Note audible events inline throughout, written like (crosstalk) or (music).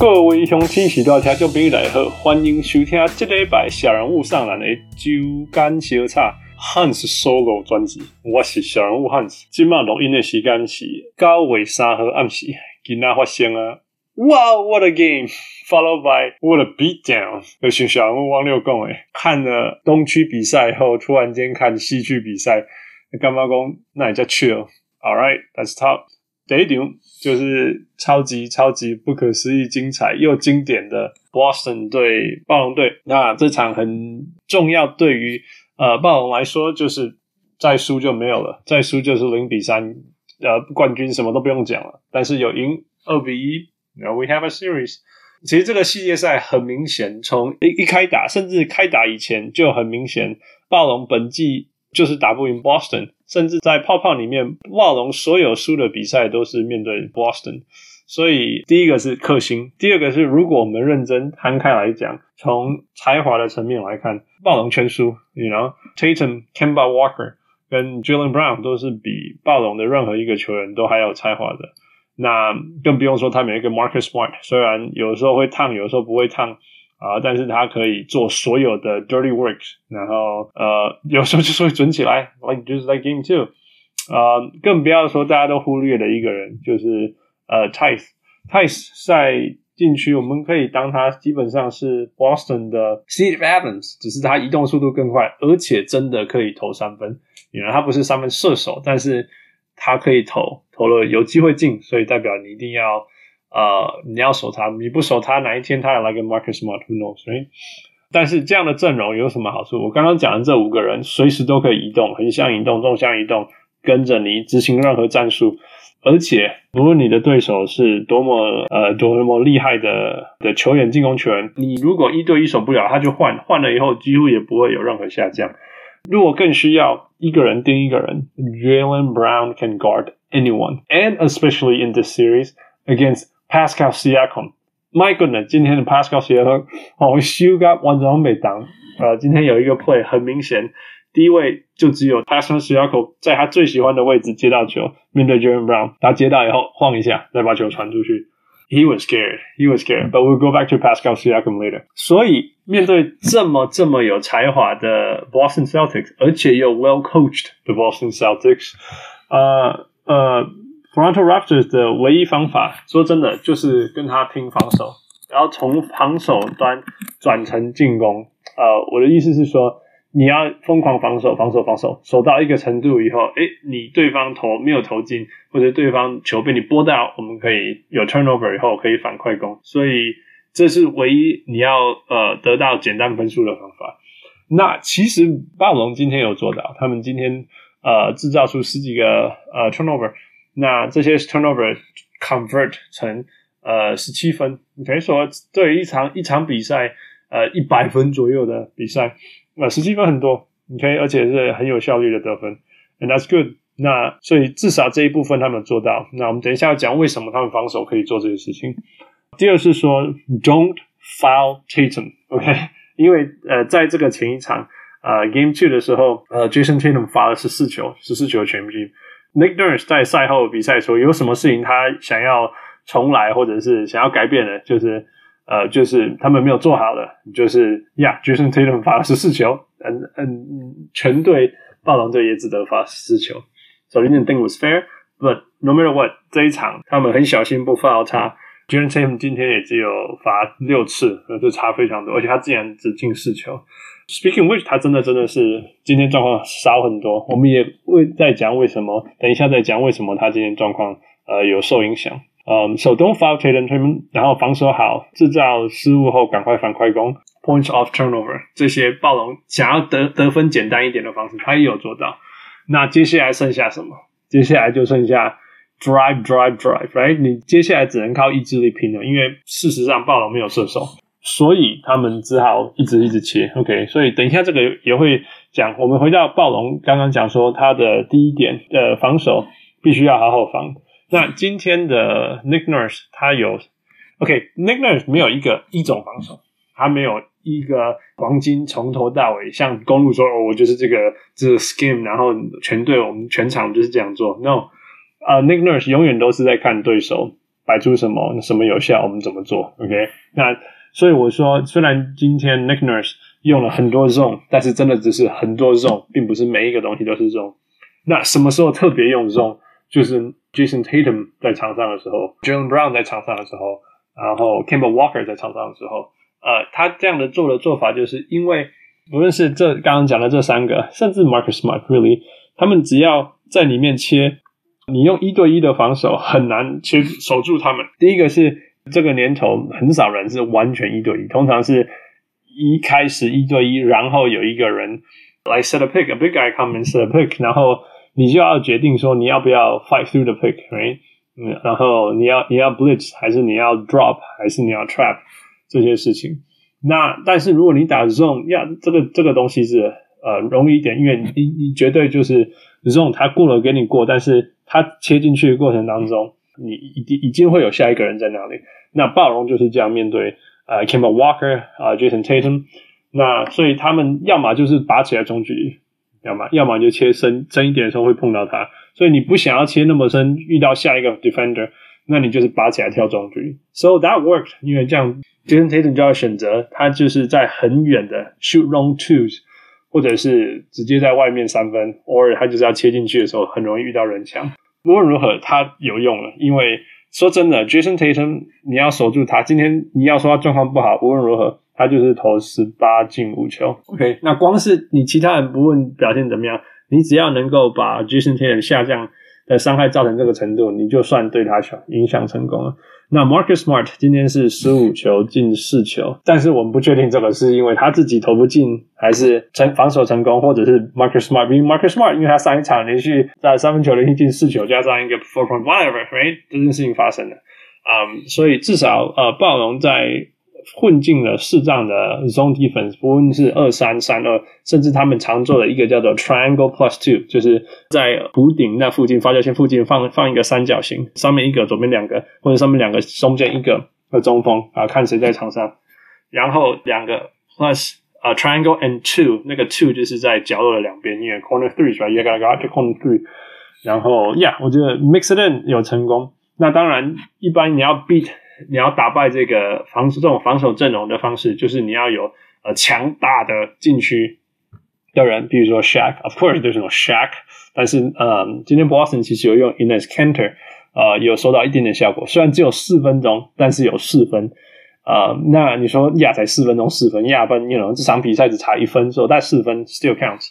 各位乡亲是大听众朋友大家好，欢迎收听这礼拜小人物上篮的周间小插 Hans Solo 专辑。我是小人物 Hans，今晚录音的时间是九月三号暗时，今仔发生啊！哇，What a game！Followed by What a beatdown！就像小人物汪六讲诶，看了东区比赛后，突然间看西区比赛，干嘛讲那也叫 chill？All right，let's talk。第一场就是超级超级不可思议、精彩又经典的 Boston 对暴龙队。那这场很重要，对于呃暴龙来说，就是再输就没有了，再输就是零比三，呃冠军什么都不用讲了。但是有赢二比一，然后 We have a series。其实这个系列赛很明显，从一一开打，甚至开打以前就很明显，暴龙本季就是打不赢 Boston。甚至在泡泡里面，暴龙所有输的比赛都是面对 Boston，所以第一个是克星，第二个是如果我们认真摊开来讲，从才华的层面来看，暴龙全输，you know，Tatum、Kemba Walker 跟 Jaylen Brown 都是比暴龙的任何一个球员都还有才华的，那更不用说他们有一个 Marcus Smart，虽然有时候会烫，有时候不会烫。啊！但是他可以做所有的 dirty work，然后呃，(laughs) 有时候就是会准起来，like just like game two。呃，更不要说大家都忽略的一个人，就是呃，Theis。Theis 在禁区，我们可以当他基本上是 Boston 的 Steve Adams，只是他移动速度更快，而且真的可以投三分。原来他不是三分射手，但是他可以投，投了有机会进，所以代表你一定要。呃，你要守他，你不守他，哪一天他也来个 Marcus Smart，Who knows？right? 但是这样的阵容有什么好处？我刚刚讲的这五个人随时都可以移动，横向移动、纵向移动，跟着你执行任何战术。而且，无论你的对手是多么呃多么厉害的的球员、进攻球员，你如果一对一守不了，他就换，换了以后几乎也不会有任何下降。如果更需要一个人盯一个人，Jalen Brown can guard anyone，and especially in this series against Pascal Siakam，My goodness，今天的 Pascal Siakam 哦，修改完全没挡。呃，今天有一个 play 很明显，第一位就只有 Pascal Siakam 在他最喜欢的位置接到球，面对 Jaylen Brown，他接到以后晃一下，再把球传出去。He was scared, he was scared, but we'll go back to Pascal Siakam later。所以面对这么这么有才华的 Boston Celtics，而且又 well coached 的 Boston Celtics，呃呃。 Toronto Raptors 的唯一方法，说真的，就是跟他拼防守，然后从防守端转成进攻。呃，我的意思是说，你要疯狂防守，防守，防守，守到一个程度以后，诶，你对方投没有投进，或者对方球被你拨到，我们可以有 turnover 以后可以反快攻。所以这是唯一你要呃得到简单分数的方法。那其实暴龙今天有做到，他们今天呃制造出十几个呃 turnover。那这些 turnover convert 成呃十七分，你可以说对一场一场比赛呃一百分左右的比赛，呃十七分很多，你可以而且是很有效率的得分，and that's good。那所以至少这一部分他们做到。那我们等一下要讲为什么他们防守可以做这个事情。第二是说 don't foul Tatum，OK？(laughs) 因为呃在这个前一场呃 Game Two 的时候，呃 Jason Tatum 罚了十四球，十四球全进。Nick Nurse 在赛后比赛说：“有什么事情他想要重来，或者是想要改变的，就是呃，就是他们没有做好的，就是呀，Jason Tatum 罚了十四球，嗯嗯，全队暴龙队也只得罚十四球。So he didn't think it was fair, but no matter what，这一场他们很小心不 foul 他。Jason Tatum 今天也只有罚六次，呃就差非常多，而且他竟然只进四球。” Speaking which，他真的真的是今天状况少很多。我们也会再讲为什么，等一下再讲为什么他今天状况呃有受影响。嗯，手动 foul Tatum，然后防守好，制造失误后赶快反快攻，points off turnover，这些暴龙想要得得分简单一点的方式，他也有做到。那接下来剩下什么？接下来就剩下 drive drive drive，right？你接下来只能靠意志力拼了，因为事实上暴龙没有射手。所以他们只好一直一直切，OK。所以等一下这个也会讲。我们回到暴龙，刚刚讲说他的第一点的防守必须要好好防。那今天的 Nick Nurse 他有，OK，Nick Nurse 没有一个一种防守，他没有一个黄金从头到尾，像公路说哦，我就是这个这个 scheme，然后全队我们全场就是这样做。No，呃，uh，Nick Nurse 永远都是在看对手。摆出什么什么有效，我们怎么做？OK，那所以我说，虽然今天 Nick Nurse 用了很多 zone，但是真的只是很多 zone，并不是每一个东西都是 zone。那什么时候特别用 zone？就是 Jason Tatum 在场上的时候，Jaylen Brown 在场上的时候，然后 Kemba Walker 在场上的时候，呃，他这样的做的做法，就是因为无论是这刚刚讲的这三个，甚至 Marcus Smart，really，他们只要在里面切。你用一对一的防守很难去守住他们。第一个是这个年头很少人是完全一对一，通常是一开始一对一，然后有一个人来 set a pick，a big guy come and set a pick，然后你就要决定说你要不要 fight through the pick，right？嗯，然后你要你要 blitz 还是你要 drop 还是你要 trap 这些事情。那但是如果你打 zone，呀，这个这个东西是呃容易一点，因为你你绝对就是 zone，他过了给你过，但是。他切进去的过程当中，你一定已经会有下一个人在那里。那暴龙就是这样面对呃 Kemba Walker 啊、Jason Tatum，那所以他们要么就是拔起来中距离，要么要么就切深深一点的时候会碰到他。所以你不想要切那么深，遇到下一个 defender，那你就是拔起来跳中距离。So that worked，因为这样 Jason Tatum 就要选择他就是在很远的 shoot long twos。或者是直接在外面三分，偶尔他就是要切进去的时候，很容易遇到人墙。无论如何，他有用了，因为说真的，Jason Tatum，你要守住他。今天你要说他状况不好，无论如何，他就是投十八进五球。OK，那光是你其他人不问表现怎么样，你只要能够把 Jason Tatum 下降的伤害造成这个程度，你就算对他影响成功了。那 Marcus Smart 今天是十五球进四球，但是我们不确定这个是因为他自己投不进，还是成防守成功，或者是 Marcus Smart 因为 Marcus Smart，因为他上一场连续在三分球连续进四球，加上一个 four point whatever，right，这件事情发生的，嗯、所以至少呃暴龙在。混进了适当的 zone defense，不论是二三三二，甚至他们常做的一个叫做 triangle plus two，就是在弧顶那附近发球线附近放放一个三角形，上面一个，左边两个，或者上面两个，中间一个的中锋啊，看谁在场上，然后两个 plus 啊、triangle and two，那个 two 就是在角落的两边，因为 corner three 是吧？You gotta go to corner three，然后 yeah，我觉得 mix it in 有成功。那当然，一般你要 beat。你要打败这个防守这种防守阵容的方式，就是你要有呃强大的禁区的人，比如说 Shaq，of course 就是那种 Shaq，但是呃，今天 Boston 其实有用 Enes Kanter，呃，有收到一点点效果，虽然只有四分钟，但是有四分，呃，那你说亚才四分钟四分，亚分，你 you know 这场比赛只差一分，所以带四分 still counts。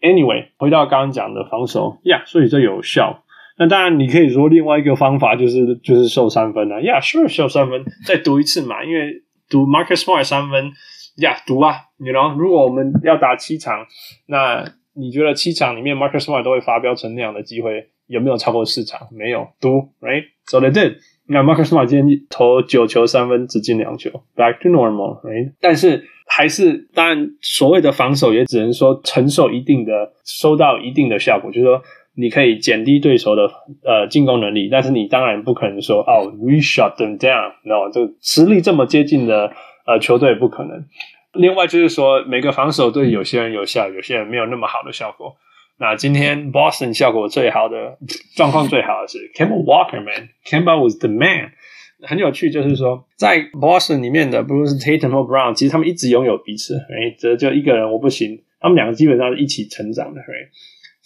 Anyway，回到刚刚讲的防守，呀，所以这有效。那当然，你可以说另外一个方法就是就是秀三分啊，Yeah，sure，秀三分，(laughs) 再赌一次嘛，因为赌 Marcus Smart 三分，Yeah，赌啊，你 you know，如果我们要打七场，那你觉得七场里面 Marcus Smart 都会发飙成那样的机会有没有超过四场？没有，赌，Right？So they did。那 Marcus Smart 今天投九球三分，只进两球，Back to normal，Right？但是还是，当然所谓的防守也只能说承受一定的，收到一定的效果，就是说。你可以减低对手的呃进攻能力，但是你当然不可能说哦，we shut them down，no，这个实力这么接近的呃球队不可能。另外就是说，每个防守对有些人有效，有些人没有那么好的效果。那今天 Boston 效果最好的状况最好的是 c a m b a Walker man，c a m b a was the man。很有趣，就是说在 Boston 里面的不论是 Tatum 或 Brown，其实他们一直拥有彼此，哎，这就一个人我不行，他们两个基本上是一起成长的，哎。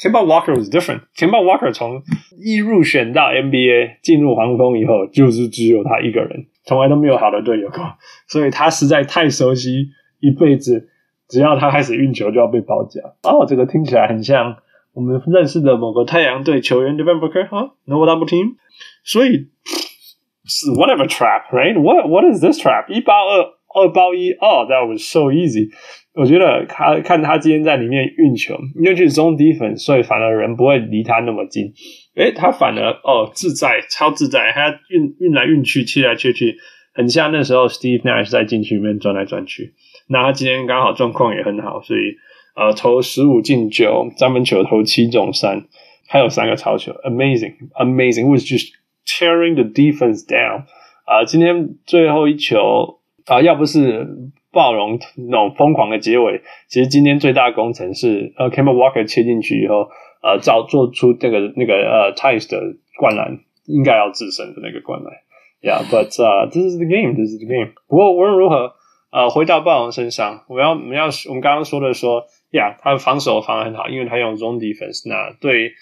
Kemba Walker was different. Kemba Walker 从一入选到 NBA 进入黄蜂以后，就是只有他一个人，从来都没有好的队友过，所以他实在太熟悉，一辈子只要他开始运球就要被包夹。哦，这个听起来很像我们认识的某个太阳队球员 Devin Booker 啊，No Double Team。所以是 whatever trap, right? What what is this trap? 一包二，二包一。Oh, that was so easy. 我觉得他看他今天在里面运球，因为去 zone defense，所以反而人不会离他那么近。诶，他反而哦自在，超自在，他运运来运去，切来切去，很像那时候 Steve Nash 在禁区里面转来转去。那他今天刚好状况也很好，所以呃投十五进九，三分球投七中三，还有三个超球，amazing，amazing，was just tearing the defense down。啊、今天最后一球啊、要不是。暴龙那种疯狂的结尾，其实今天最大的工程是呃，Kemba Walker 切进去以后，呃，造做出这个那个呃 Theis 的灌篮，应该要制胜的那个灌篮。Yeah，but，this is the game，this is the game。不过无论如何，呃，回到暴龙身上，我要我们要我们刚刚说的说，Yeah，他防守防得很好，因为他用 zone defense，那对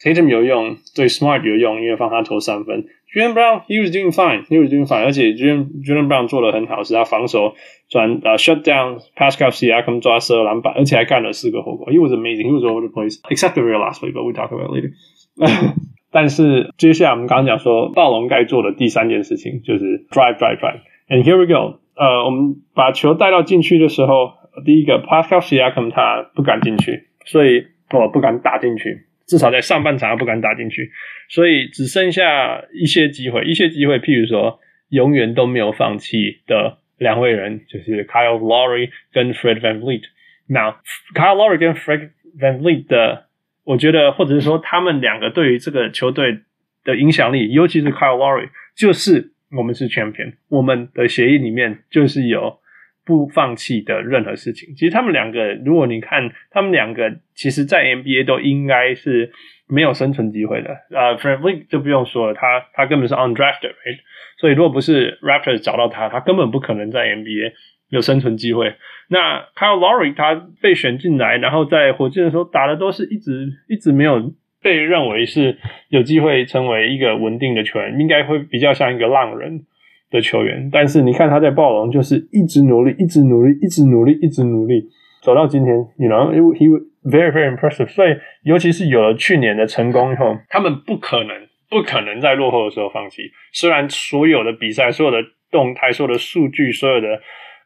Tatum 有用，对 Smart 有用，因为放他投三分。Jaylen Brown he was doing fine，he was doing fine，而且 Jaylen Jaylen Brown 做得很好，是他防守转呃 shut down Pascal Siakam 抓十二篮板，而且还干了四个火锅。He was amazing，he was all over the place，except the real last play，but we talk about later。(laughs) 但是接下来我们刚刚讲说，暴龙该做的第三件事情就是 drive drive drive。And here we go。呃，我们把球带到禁区的时候，第一个 Pascal Siakam 他不敢进去，所以我不敢打进去， 至少在上半场他不敢打进去，所以只剩下一些机会，一些机会，譬如说永远都没有放弃的两位人，就是 Kyle Lowry 跟 Fred VanVleet。Now Kyle Lowry 跟 Fred VanVleet 的。我觉得，或者是说，他们两个对于这个球队的影响力，尤其是 Kyle Lowry，就是我们是 champion，我们的协议里面就是有不放弃的任何事情。其实他们两个，如果你看他们两个，其实在 NBA 都应该是没有生存机会的。呃，VanVleet 就不用说了，他他根本是 undrafted，right? 所以如果不是 Raptors 找到他，他根本不可能在 NBA 有生存机会。那 Kyle Lowry 他被选进来，然后在火箭的时候打的都是一直一直没有被认为是有机会成为一个稳定的球员，应该会比较像一个浪人的球员。但是你看他在暴龙就是一直努力，一直努力，一直努力，一直努力，走到今天，you know he very very impressive。所以尤其是有了去年的成功以后，他们不可能不可能在落后的时候放弃。虽然所有的比赛、所有的动态、所有的数据、所有的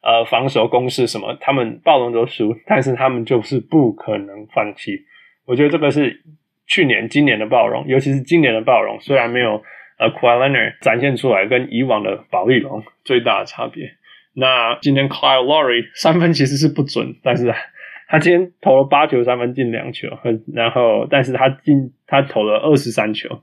呃，防守攻势什么，他们暴龙都输，但是他们就是不可能放弃。我觉得这个是去年、今年的暴龙，尤其是今年的暴龙，虽然没有呃 Kawhi Leonard 展现出来跟以往的保利龙最大的差别。那今天 Kyle Lowry 三分其实是不准，但是他今天投了八球三分进两球，然后但是他进他投了二十三球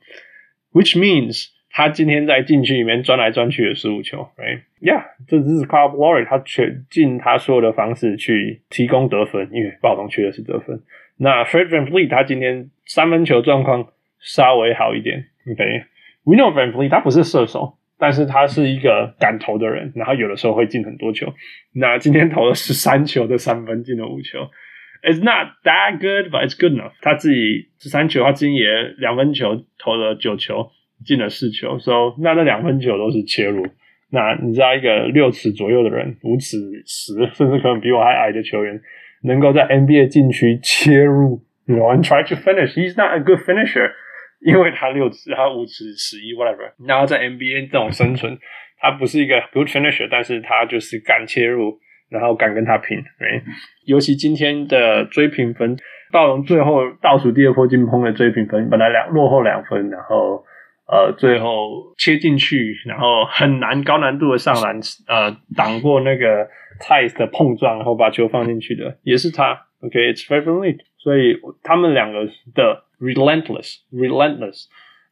，which means。他今天在禁区里面钻来钻去的十五球，right？Yeah，这只是 Kyle Lowry 他全尽他所有的方式去提供得分，因为暴龙缺的是得分。那 Fred VanVleet 他今天三分球状况稍微好一点，OK？We know VanVleet 他不是射手，但是他是一个敢投的人，然后有的时候会进很多球。那今天投了十三球的三分，进了五球。It's not that good, but it's good enough。他自己十三球，他今天也两分球投了九球。进了四球，so 那那两分球都是切入。那你知道一个六尺左右的人，五尺十，甚至可能比我还矮的球员，能够在 NBA 禁区切入，you know, and try to finish. He's not a good finisher，因为他六尺，他五尺十一，whatever。然后在 NBA 这种生存，他不是一个 good finisher，但是他就是敢切入，然后敢跟他拼。对，尤其今天的追平分，暴龙最后倒数第二波进攻的追平分，本来两落后两分，然后。呃，最后切进去，然后很难高难度的上篮，呃，挡过那个 Theis 的碰撞，然后把球放进去的，也是他。OK，it's、okay, very 所以他们两个的 relentless，relentless，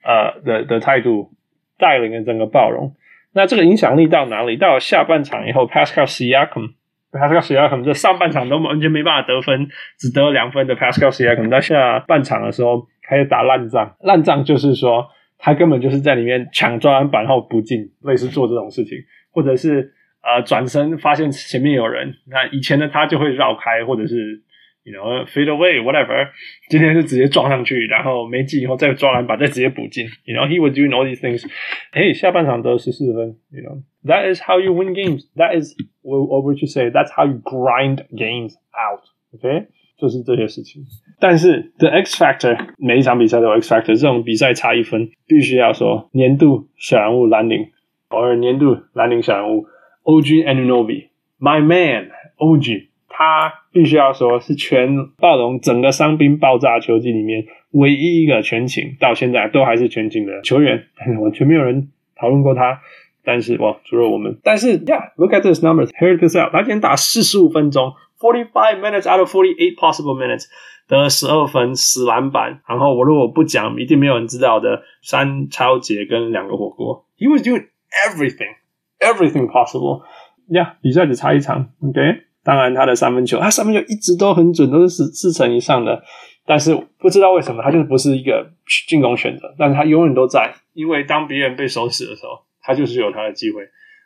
呃的的态度带领了整个暴龙。那这个影响力到哪里？到了下半场以后，Pascal Siakam，Pascal Siakam 这上半场都完全没办法得分，只得了两分的 Pascal Siakam，到下半场的时候开始打烂仗。烂仗就是说。他根本就是在里面抢抓篮板后不进，类似做这种事情，或者是呃转身发现前面有人，那以前的他就会绕开，或者是 you know fade away whatever，今天是直接撞上去，然后没进以后再抓篮板，再直接补进，you know (laughs) he was doing all these things。哎，下半场得十四分，you know that is how you win games. That is what would you say? That's how you grind games out. Okay. 就是这些事情，但是 The X Factor 每一场比赛都有 X Factor，这种比赛差一分，必须要说年度小人物蓝领，或年度蓝领小人物 OG Anunoby，My Man OG， 他必须要说是全暴龙整个伤兵爆炸球季里面唯一一个全勤到现在都还是全勤的球员，完全没有人讨论过他，但是哇，除了我们，但是 Yeah，look at this numbers，hear this out，他今天打四十五分钟。Forty-five minutes out of forty-eight possible minutes，得了十二分，十篮板。然后我如果不讲，一定没有人知道的三超节跟两个火锅。He was doing everything, everything possible. Yeah，比赛只差一场。OK，当然他的三分球，他三分球一直都很准，都是四四成以上的。但是不知道为什么，他就是不是一个进攻选择。但是他永远都在，因为当别人被守死的时候。他就是有他的机会。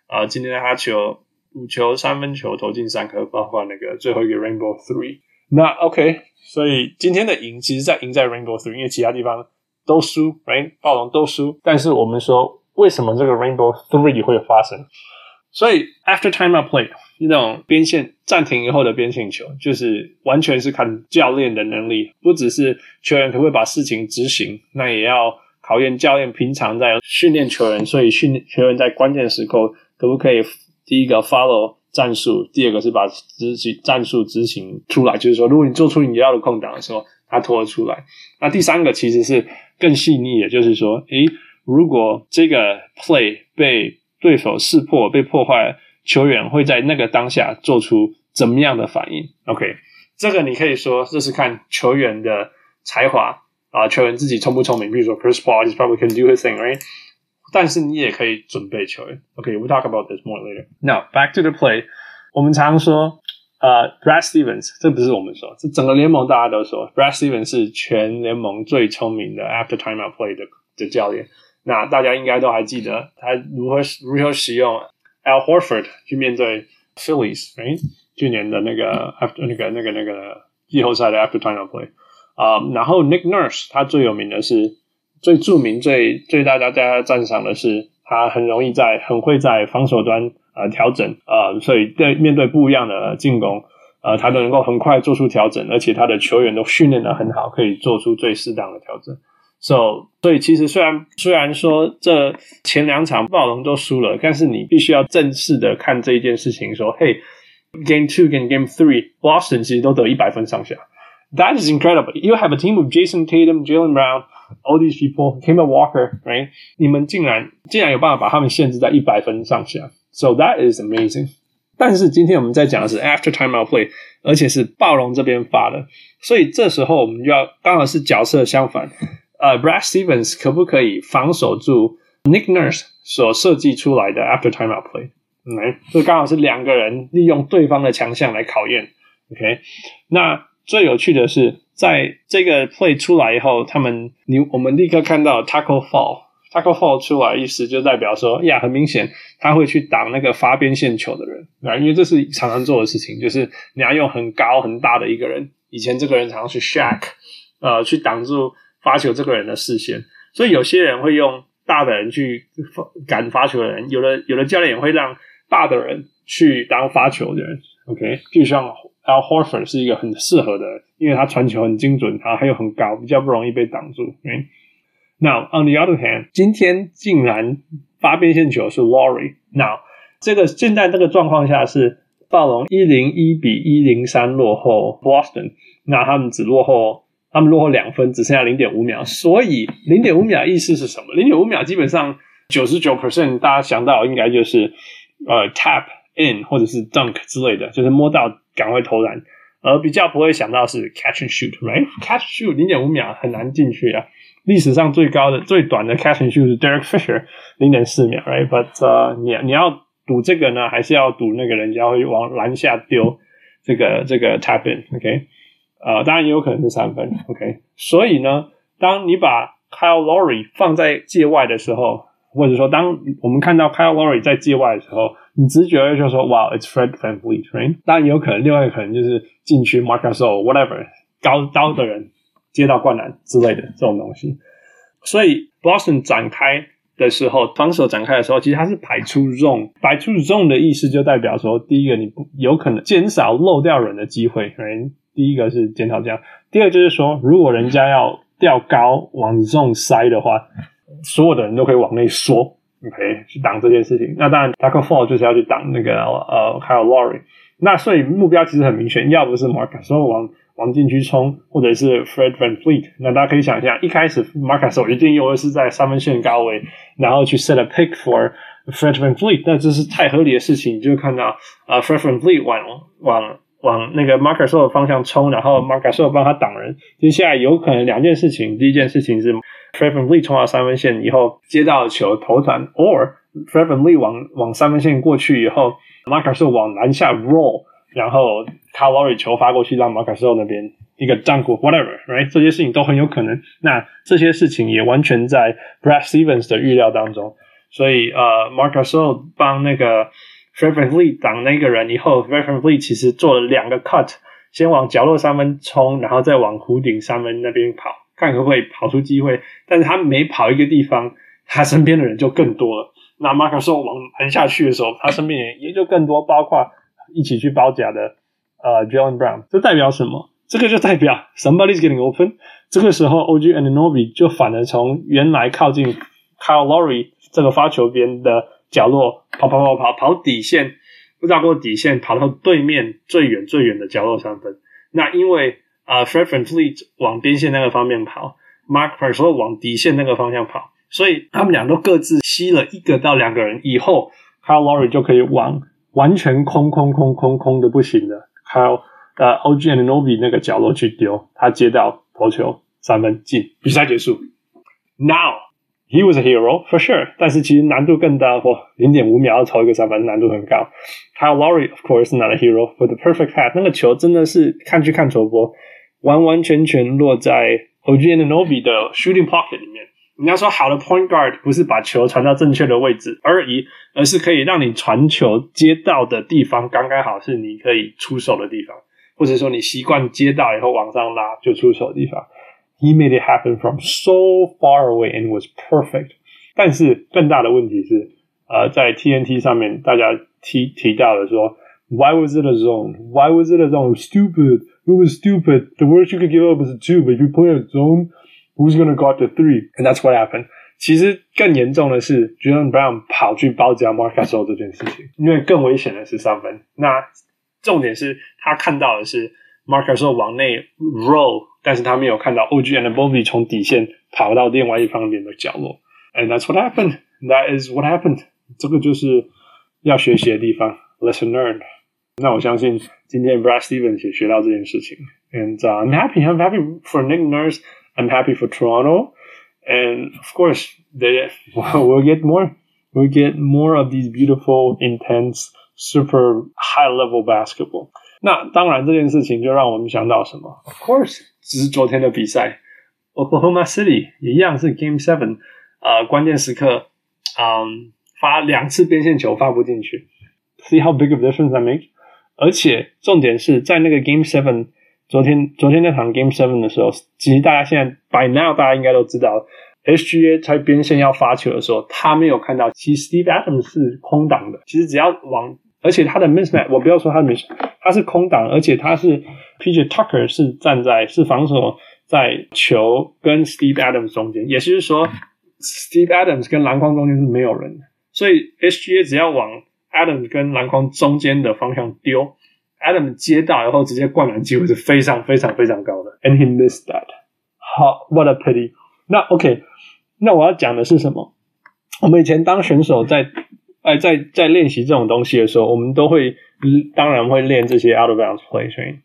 啊、今天他球五球三分球投进三颗，包括那个最后一个 Rainbow Three。那 OK，所以今天的赢其实在赢在 Rainbow Three，因为其他地方都输，Right？暴龙都输。但是我们说，为什么这个 Rainbow Three 会发生？所以 After Timeout Play 那种边线暂停以后的边线球，就是完全是看教练的能力，不只是球员可不可以把事情执行，那也要考验教练平常在训练球员，所以训球员在关键时刻可不可以第一个 follow。战术，第二个是把执行战术执行出来，就是说，如果你做出你要的空档的时候，他拖得出来。那第三个其实是更细腻的，就是说，诶，如果这个 play 被对手识破、被破坏，球员会在那个当下做出怎么样的反应？OK，这个你可以说这是看球员的才华啊，球员自己聪不聪明。比如说，Chris Paul is probably can do his thing, right? 但是你也可以准备球员。OK，we'll talk about this more later. Now back to the play。我们常说，呃，Brad Stevens，这不是我们说，这整个联盟大家都说，Brad Stevens 是全联盟最聪明的 After Timeout Play 的的教练。那大家应该都还记得他如何如何使用 Al Horford 去面对 Phillies，right？去年的那个 After 那个那个那个季后赛的 After time Play。啊，然后 Nick Nurse 他最有名的是。最著名、最最大家大家赞赏的是，他很容易在很会在防守端呃调整呃，所以对面对不一样的进攻呃，他都能够很快做出调整，而且他的球员都训练得很好，可以做出最适当的调整。So，所以其实虽然虽然说这前两场暴龙都输了，但是你必须要正式的看这一件事情，说，嘿，Game Two 跟 Game Three，Boston 其实都得一百分上下。That is incredible. You have a team with Jason Tatum, Jaylen Brown. All these people, Kemba Walker, right? 你们竟然竟然有办法把他们限制在一百分上下，So that is amazing. 但是今天我们在讲的是 After Timeout Play，而且是暴龙这边发的，所以这时候我们就要刚好是角色相反。呃、，Brad Stevens 可不可以防守住 Nick Nurse 所设计出来的 After Timeout Play？来，这刚好是两个人利用对方的强项来考验。OK，那最有趣的是。在这个 play 出来以后，他们你我们立刻看到 tackle fall，tackle fall 出来，意思就代表说，呀，很明显他会去挡那个发边线球的人，啊，因为这是常常做的事情，就是你要用很高很大的一个人，以前这个人常常去 Shack，呃，去挡住发球这个人的视线，所以有些人会用大的人去赶发球的人，有的有的教练也会让大的人去当发球的人，OK，就像。Al Horford 是一个很适合的，因为他传球很精准，他还有很高，比较不容易被挡住。Right? Now on the other hand，今天竟然发边线球是 Lowry。Now 这个现在这个状况下是暴龙一零一比一零三落后 Boston，那他们只落后，他们落后两分，只剩下零点五秒。所以零点五秒意思是什么？零点五秒基本上九十九 percent 大家想到应该就是呃 tap in 或者是 dunk 之类的，就是摸到。赶快投篮，而比较不会想到是 catch and shoot，right？catch shoot 零点五秒很难进去啊。历史上最高的、最短的 catch and shoot 是 Derek Fisher 零点四秒，right？But、你你要赌这个呢，还是要赌那个人家会往篮下丢这个这个 tap in？OK？呃，当然也有可能是三分，(laughs) OK？所以呢，当你把 Kyle Lowry 放在界外的时候，或者说当我们看到 Kyle Lowry 在界外的时候。你直觉就说，哇，it's Fred VanVleet，right？当然也有可能，另外一个可能就是禁区 Marc Gasol，whatever，高高的人接到灌篮之类的这种东西。所以 Boston 展开的时候，防守展开的时候，其实它是排出 zone，摆出 zone 的意思就代表说，第一个你不有可能减少漏掉人的机会，right？第一个是检讨这样，第二就是说，如果人家要吊高往 zone 塞的话，所有的人都可以往内缩。OK，去挡这件事情。那当然，tackle fall 就是要去挡那个呃，还有 Lowry。那所以目标其实很明确，要不是 MARKAS 说往往禁区冲，或者是 Fred Van Fleet。那大家可以想象，一开始 MARKAS 手一定又是在三分线高位，然后去 set a pick for Fred Van Fleet。那这是太合理的事情，你就看到啊、呃、，Fred Van Fleet 往往往那个 Marc Gasol 的方向冲，然后 Marc Gasol 帮他挡人。接下来有可能两件事情，第一件事情是。Fred VanVleet 冲到三分线以后，接到球投篮，or Fred VanVleet 往往三分线过去以后，Marc Gasol 往篮下 roll，然后 Kyle Lowry 球发过去让 Marc Gasol 那边一个 dunk whatever，right？这些事情都很有可能。那这些事情也完全在 Brad Stevens 的预料当中。所以呃，Marc Gasol 帮那个 Fred VanVleet 挡那个人以后，Fred VanVleet 其实做了两个 cut，先往角落三分冲，然后再往弧顶三分那边跑，看可不可以跑出机会。但是他每跑一个地方，他身边的人就更多了。那 Marc Gasol 往横下去的时候，他身边人也就更多，包括一起去包夹的呃 Jaylen Brown。这代表什么？这个就代表 somebody's getting open。这个时候，OG Anunoby 就反而从原来靠近 Kyle Lowry 这个发球边的角落跑跑跑跑跑底线，绕过底线，跑到对面最远最远的角落三分。那因为啊、呃、Fred VanVleet 往边线那个方面跑，Marc Gasol 往底线那个方向跑，所以他们俩都各自吸了一个到两个人以后，Kyle l o r r y 就可以往完全空空空空空的不行的 Kyle。呃、uh,，OG Anunoby 那个角落去丢，他接到投球三分进，比赛结束。Now he was a hero for sure，但是其实难度更大，或零点五秒要投一个三分，难度很高。Kyle Lowry of course not a hero for the perfect pass，那个球真的是看去看球播，完完全全落在 OG Anunoby 的 shooting pocket 里面。人家说好的 point guard 不是把球传到正确的位置而已，而是可以让你传球接到的地方刚刚好是你可以出手的地方。或者说你习惯接到以后往上拉就出手的地方 ，He made it happen from so far away and was perfect。但是更大的问题是，呃，在 TNT 上面大家提提到了说，Why was it a zone? Why was it a zone? Stupid. It was stupid. The worst you could give up is a two, but if you play a zone, who's gonna guard the three? And that's what happened. 其实更严重的是，Jaylen Brown 跑去包夹 Marc Gasol 这件事情，因为更危险的是三分。那重点是他看到的是 Marc Gasol 往内 roll，但是他没有看到 OG Anunoby 从底线跑到另外一方面的角落。And that's what happened. That is what happened. 这个就是要学习的地方，lesson learned。那我相信今天 Brad Stevens 也学到这件事情。And、uh, I'm happy. I'm happy for Nick Nurse. I'm happy for Toronto. And of course, they (laughs) we'll get more. We'll get more of these beautiful, intense. Super high level basketball。 那当然这件事情就让我们想到什么？Of course，只是昨天的比赛，Oklahoma City 一样是 Game Seven，呃，关键时刻，嗯，发两次边线球发不进去。See how big of difference I make？而且重点是在那个 Game Seven，昨天昨天那场 Game Seven 的时候，其实大家现在 by now 大家应该都知道，SGA 在边线要发球的时候，他没有看到，其实 Steve Adams 是空档的。其实只要往而且他的 mismatch，我不要说他的 mismatch，他是空档，而且他是 PJ Tucker 是站在是防守在球跟 Steve Adams 中间，也就是说 Steve Adams 跟篮筐中间是没有人的，所以 SGA 只要往 Adams 跟篮筐中间的方向丢，Adams 接到然后直接灌篮机会是非常非常非常高的，and he missed that。好，what a pity。那 OK，那我要讲的是什么？我们以前当选手在。哎，在在练习这种东西的时候，我们都会，当然会练这些 out of bounds play。所以，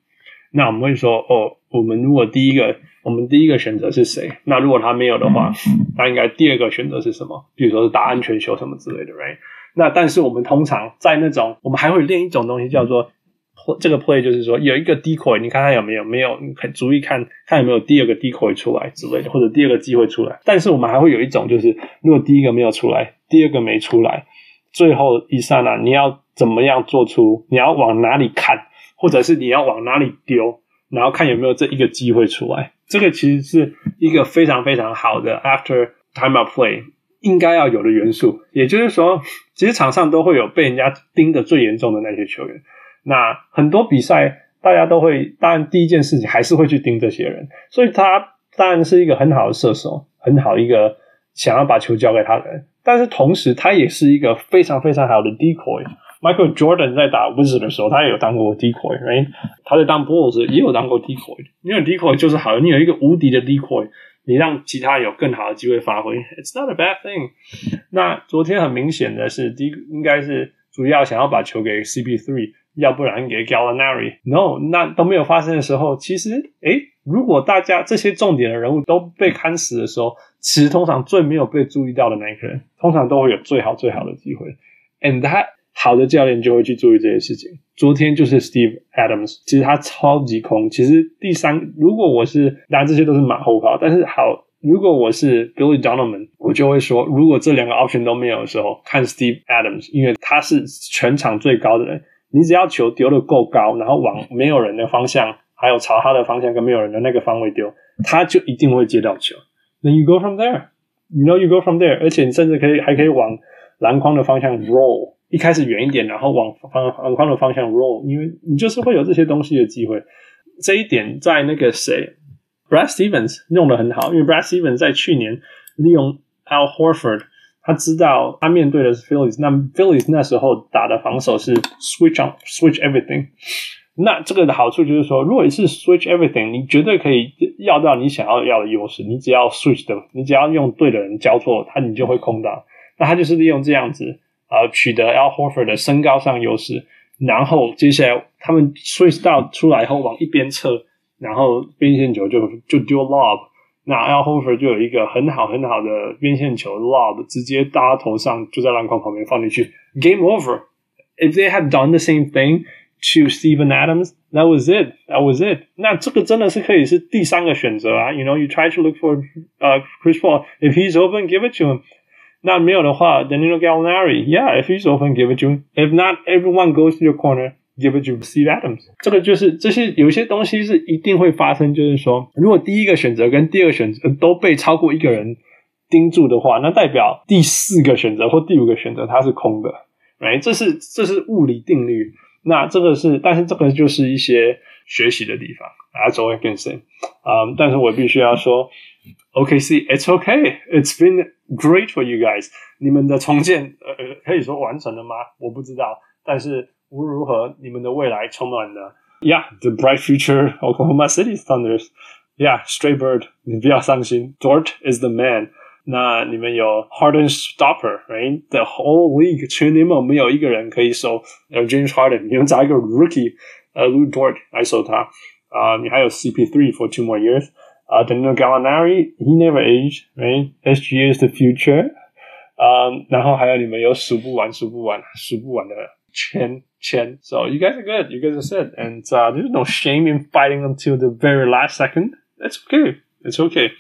那我们会说，哦，我们如果第一个，我们第一个选择是谁？那如果他没有的话，那应该第二个选择是什么？比如说是打安全球什么之类的，right？那但是我们通常在那种，我们还会练一种东西叫做，这个 play 就是说有一个 decoy，你看他有没有？没有，你可以注意看看有没有第二个 decoy 出来之类的，或者第二个机会出来。但是我们还会有一种，就是如果第一个没有出来，第二个没出来。最后一刹那，你要怎么样做出？你要往哪里看，或者是你要往哪里丢，然后看有没有这一个机会出来。这个其实是一个非常非常好的 after timeout play 应该要有的元素。也就是说，其实场上都会有被人家盯得最严重的那些球员。那很多比赛大家都会，当然第一件事情还是会去盯这些人。所以他当然是一个很好的射手，很好一个想要把球交给他人。但是同时，他也是一个非常非常好的 decoy。Michael Jordan 在打 Wizards 的时候，他也有当过 decoy，right？他在当 Bulls 也有当过 decoy。因为 decoy 就是好，你有一个无敌的 decoy，你让其他有更好的机会发挥，It's not a bad thing。那昨天很明显的是，第应该是主要想要把球给 CP3，要不然给 Gallinari。No，那都没有发生的时候，其实诶如果大家这些重点的人物都被看死的时候，其实通常最没有被注意到的那一个人，通常都会有最好最好的机会。And 他好的教练就会去注意这些事情。昨天就是 Steve Adams，其实他超级空。其实第三，如果我是，当然这些都是马后炮，但是好，如果我是 Billy Donovan，我就会说，如果这两个 option 都没有的时候，看 Steve Adams，因为他是全场最高的人。你只要球丢得够高，然后往没有人的方向，还有朝他的方向跟没有人的那个方位丢，他就一定会接到球。Then you go from there. You know you go from there. 而且你甚至可以还可以往篮筐的方向 roll，一开始远一点，然后往方篮筐的方向 roll，因为你就是会有这些东西的机会。这一点在那个谁，Brad Stevens 用得很好，因为 Brad Stevens 在去年利用 Al Horford。他知道他面对的是 Phillies，那 Phillies 那时候打的防守是 switch on switch everything。那这个的好处就是说，如果你是 switch everything，你绝对可以要到你想要要的优势。你只要 switch 的，你只要用对的人交错，他你就会空档。那他就是利用这样子啊，取得 Al Horford 的身高上优势，然后接下来他们 switch 到出来以后往一边撤，然后边线球就就丢 lob。那 Al Horford 就有一个很好很好的边线球 lob，直接搭头上，就在篮筐旁边放进去，game over。If they had done the same thing to Steven Adams, that was it, that was it。那这个真的是可以是第三个选择啊。You know, you try to look for 呃、uh, Chris Paul. If he's open, give it to him. 那没有的话，Danilo Gallinari, yeah, if he's open, give it to him. If not, everyone goes to your corner. Give it to Steve Adams，这个就是这些有些东西是一定会发生，就是说，如果第一个选择跟第二个选择都被超过一个人盯住的话，那代表第四个选择或第五个选择它是空的，哎，这是这是物理定律。 那这个是，但是这个就是一些学习的地方。That's all I can say。嗯，但是我必须要说，OKC，it's OK，It's been great for you guys。你们的重建，呃，可以说完成了吗？我不知道，但是。无论如何，你们的未来充满了，Yeah，the bright future Oklahoma City Thunders，Yeah，Straight Bird，你不要伤心，Dort is the man。那你们有 Harden stopper，right？The whole league 全联盟没有一个人可以守呃 James Harden，你们找一个 rookie，呃 Lu Dort 来守他啊。你还有 CP3 for two more years，啊，Danilo Gallinari，he never age，right？SGA is the future，啊，然后还有你们有数不完、数不完、数不完的签。So you guys are good. You guys are set. And uh, there's no shame in fighting until the very last second. It's okay. It's okay.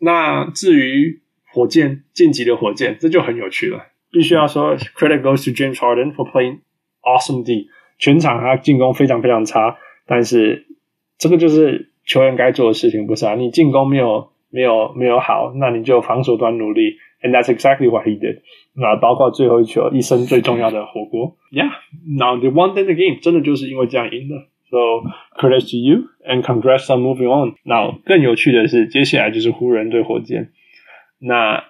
那至于 火箭晋级的火箭，这就很有趣了。必须要说，credit goes to James Harden for playing awesome D。全场他进攻非常非常差，但是这个就是球员该做的事情，不是啊？你进攻没有没有没有好，那你就防守端努力。And that's exactly what he did. 那包括最后一球，一生最重要的火锅。Yeah, now they won the game，真的就是因为这样赢的。So credit to you and congrats on moving on. Now 更有趣的是，接下来就是湖人对火箭。 那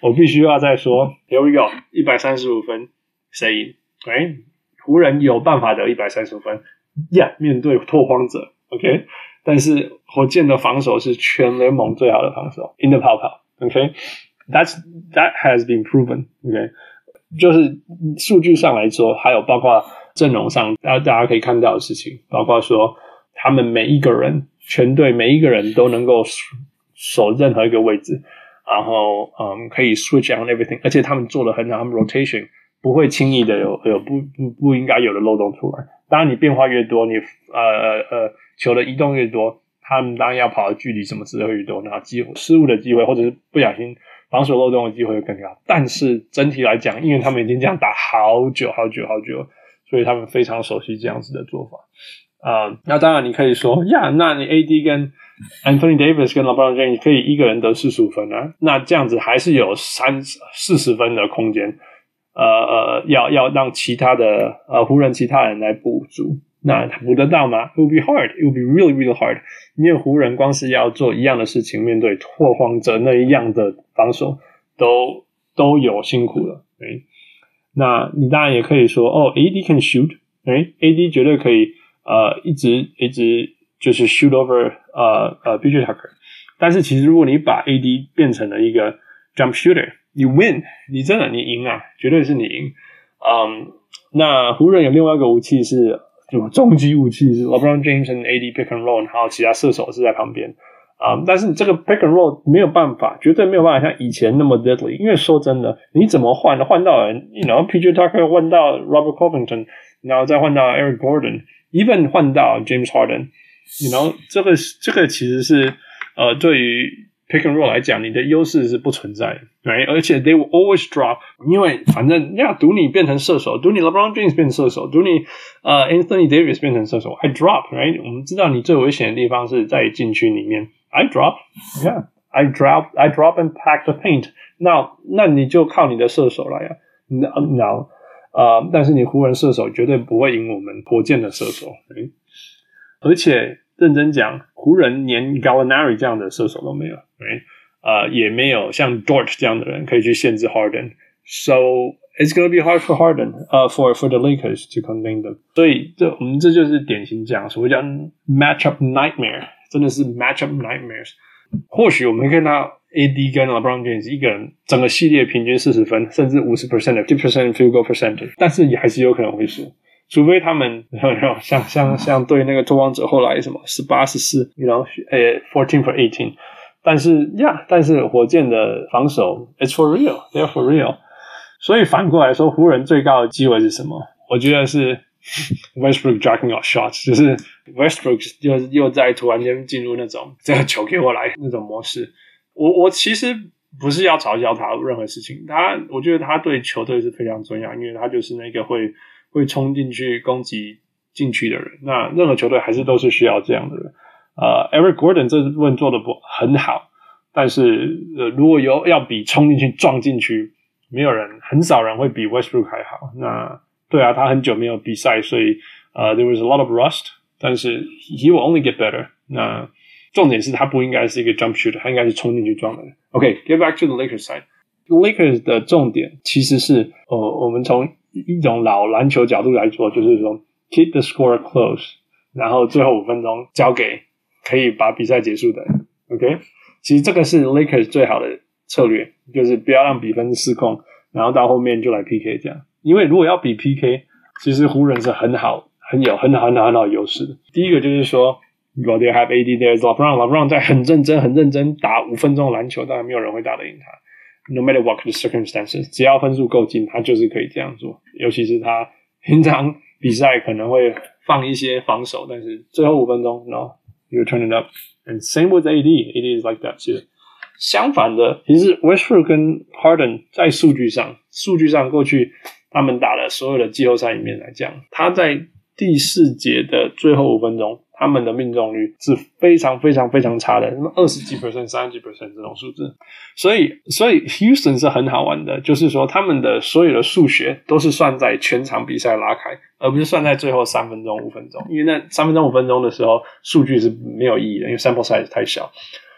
我必须要再说，Here we go，一百三十五分，谁赢？哎，湖人有办法得一百三十五分。Yeah，面对拓荒者，OK。但是火箭的防守是全联盟最好的防守，in the 跑跑，OK。That's that has been proven. OK，就是数据上来说，还有包括阵容上，大大家可以看到的事情，包括说他们每一个人，全队每一个人都能够守任何一个位置，然后嗯，可以 switch on everything，而且他们做的很好，他们 rotation 不会轻易的有有不不不应该有的漏洞出来。当然，你变化越多，你呃呃呃球的移动越多，他们当然要跑的距离什么之类越多，然后机会失误的机会，或者是不小心。防守漏洞的机会会更高，但是整体来讲，因为他们已经这样打好久好久好久，所以他们非常熟悉这样子的做法。啊、那当然你可以说呀，那你 AD 跟 Anthony Davis 跟 LeBron James 可以一个人得四十五分啊，那这样子还是有三四十分的空间，呃呃，要要让其他的呃湖人其他人来补足。那补得到吗？It will be hard. It will be really, really hard. 因为湖人光是要做一样的事情，面对拓荒者那一样的防守，都都有辛苦了。哎，那你当然也可以说，哦，AD can shoot，哎，AD 绝对可以，呃，一直一直就是 shoot over，呃呃，PJ Tucker。但是其实如果你把 AD 变成了一个 jump shooter，你 win，你真的你赢啊，绝对是你赢。嗯，那湖人有另外一个武器是。就终极武器是 LeBron James 和 AD pick and roll，还有其他射手是在旁边啊、嗯。但是这个 pick and roll 没有办法，绝对没有办法像以前那么 deadly。因为说真的，你怎么换换到人，you know PJ Tucker 换到 Robert Covington，然后再换到 Eric Gordon even 换到 James Harden，you know 这个这个其实是呃对于 pick and roll 来讲，你的优势是不存在的，right？而且 they will always drop，因为反正要赌你变成射手，赌你 LeBron James 变成射手，赌你呃 Anthony Davis 变成射手，I drop，right？我们知道你最危险的地方是在禁区里面，I drop，yeah，I drop，I drop and pack the paint。那那你就靠你的射手来啊，no no 啊，但是你湖人射手绝对不会赢我们火箭的射手而且。认真讲，湖人连 Gallinari 这样的射手都没有，对，呃，也没有像 Dort 这样的人可以去限制 Harden。So it's gonna be hard for Harden，呃，for for the Lakers to contain them。所以这我们这就是典型讲，所谓叫 matchup nightmare，真的是 matchup nightmares。或许我们可以拿 AD 跟 LeBron James 一个人整个系列平均四十分，甚至五十 percent 的 fifty percent field goal percentage，但是也还是有可能会输。除非他们像像像对那个拓荒者后来什么十八十四，然后呃 fourteen for eighteen，但是呀，但是火箭的防守 it's for real，they're for real。所以反过来说，湖人最高的机会是什么？我觉得是 Westbrook jacking off shots，就是 Westbrook 又又在突然间进入那种这个球给我来那种模式。我我其实不是要嘲笑他任何事情，他我觉得他对球队是非常重要，因为他就是那个会。会冲进去攻击禁区的人，那任何球队还是都是需要这样的人。呃，Eric Gordon 这部分做的不很好，但是呃，如果有要比冲进去撞进去，没有人很少人会比 Westbrook 还好。那对啊，他很久没有比赛，所以呃，there was a lot of rust，但是 he will only get better。那重点是他不应该是一个 jump shooter，他应该是冲进去撞的。OK，get back to the Lakers side。Lakers 的重点其实是呃，我们从一种老篮球角度来说，就是说 keep the score close，然后最后五分钟交给可以把比赛结束的。OK，其实这个是 Lakers 最好的策略，就是不要让比分失控，然后到后面就来 PK 这样。因为如果要比 PK，其实湖人是很好、很有、很好、很好、很好优势的。第一个就是说，Well they have AD. There's LeBron，LeBron 在很认真、很认真打五分钟的篮球，当然没有人会打得赢他。No matter what the circumstances，只要分数够近，他就是可以这样做。尤其是他平常比赛可能会放一些防守，但是最后五分钟，no，you turn it up。And same with AD，AD is like that too。相反的，其实 Westbrook 跟 Harden 在数据上，数据上过去他们打的所有的季后赛里面来讲，他在第四节的最后五分钟。他们的命中率是非常非常非常差的，什么二十几 percent、三十几 percent 这种数字。所以，所以 Houston 是很好玩的，就是说他们的所有的数学都是算在全场比赛拉开，而不是算在最后三分钟、五分钟。因为那三分钟、五分钟的时候，数据是没有意义的，因为 sample size 太小。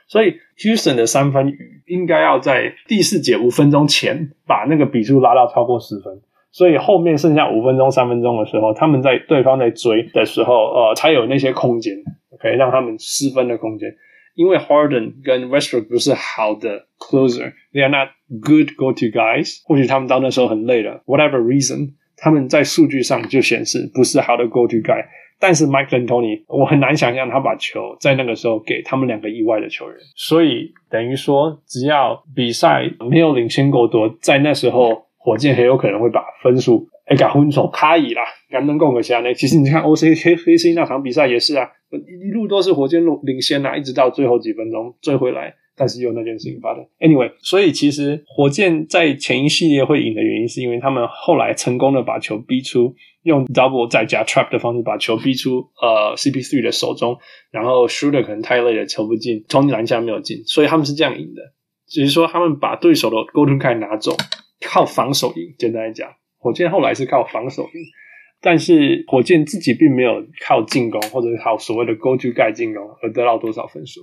所以 Houston 的三分应该要在第四节五分钟前把那个比数拉到超过十分。所以后面剩下五分钟、三分钟的时候，他们在对方在追的时候，呃，才有那些空间，可以让他们失分的空间。因为 Harden 跟 Westbrook 不是好的 closer，they are not good go-to guys。或许他们到那时候很累了，whatever reason，他们在数据上就显示不是好的 go-to guy。但是 Mike D'Antoni，我很难想象他把球在那个时候给他们两个意外的球员。所以等于说，只要比赛没有领先够多，在那时候。火箭很有可能会把分数哎，给分数卡以啦，敢能共个下呢？其实你看 OC 黑黑 C 那场比赛也是啊，一路都是火箭路领先啊，一直到最后几分钟追回来，但是有那件事情发生。Anyway，所以其实火箭在前一系列会赢的原因，是因为他们后来成功的把球逼出，用 double 再加 trap 的方式把球逼出呃 CP3 的手中，然后 shooter 可能太累了，球不进，冲进篮下没有进，所以他们是这样赢的，只是说他们把对手的 go-to guy 拿走。靠防守赢，简单来讲，火箭后来是靠防守赢，但是火箭自己并没有靠进攻或者是靠所谓的 go to guy 进攻而得到多少分数。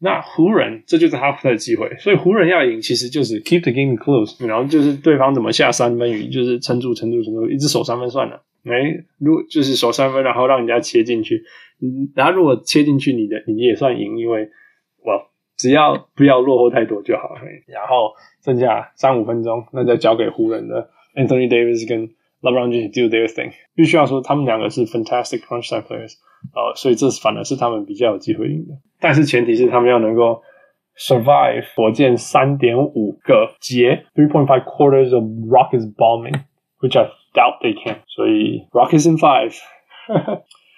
那湖人这就是他的机会，所以湖人要赢其实就是 keep the game close，然后就是对方怎么下三分雨，就是撑住撑住撑住，一直守三分算了。哎，如果就是守三分，然后让人家切进去，嗯，然后如果切进去，你的你也算赢，因为哇。只要不要落后太多就好，然后剩下三五分钟，那再交给湖人的 Anthony Davis 跟 LeBron James do their thing。必须要说，他们两个是 fantastic crunch time players，呃，所以这反而是他们比较有机会赢的。但是前提是他们要能够 survive 火箭三点五个节 three point five quarters of Rockets bombing，which I doubt they can。所以 Rockets in five。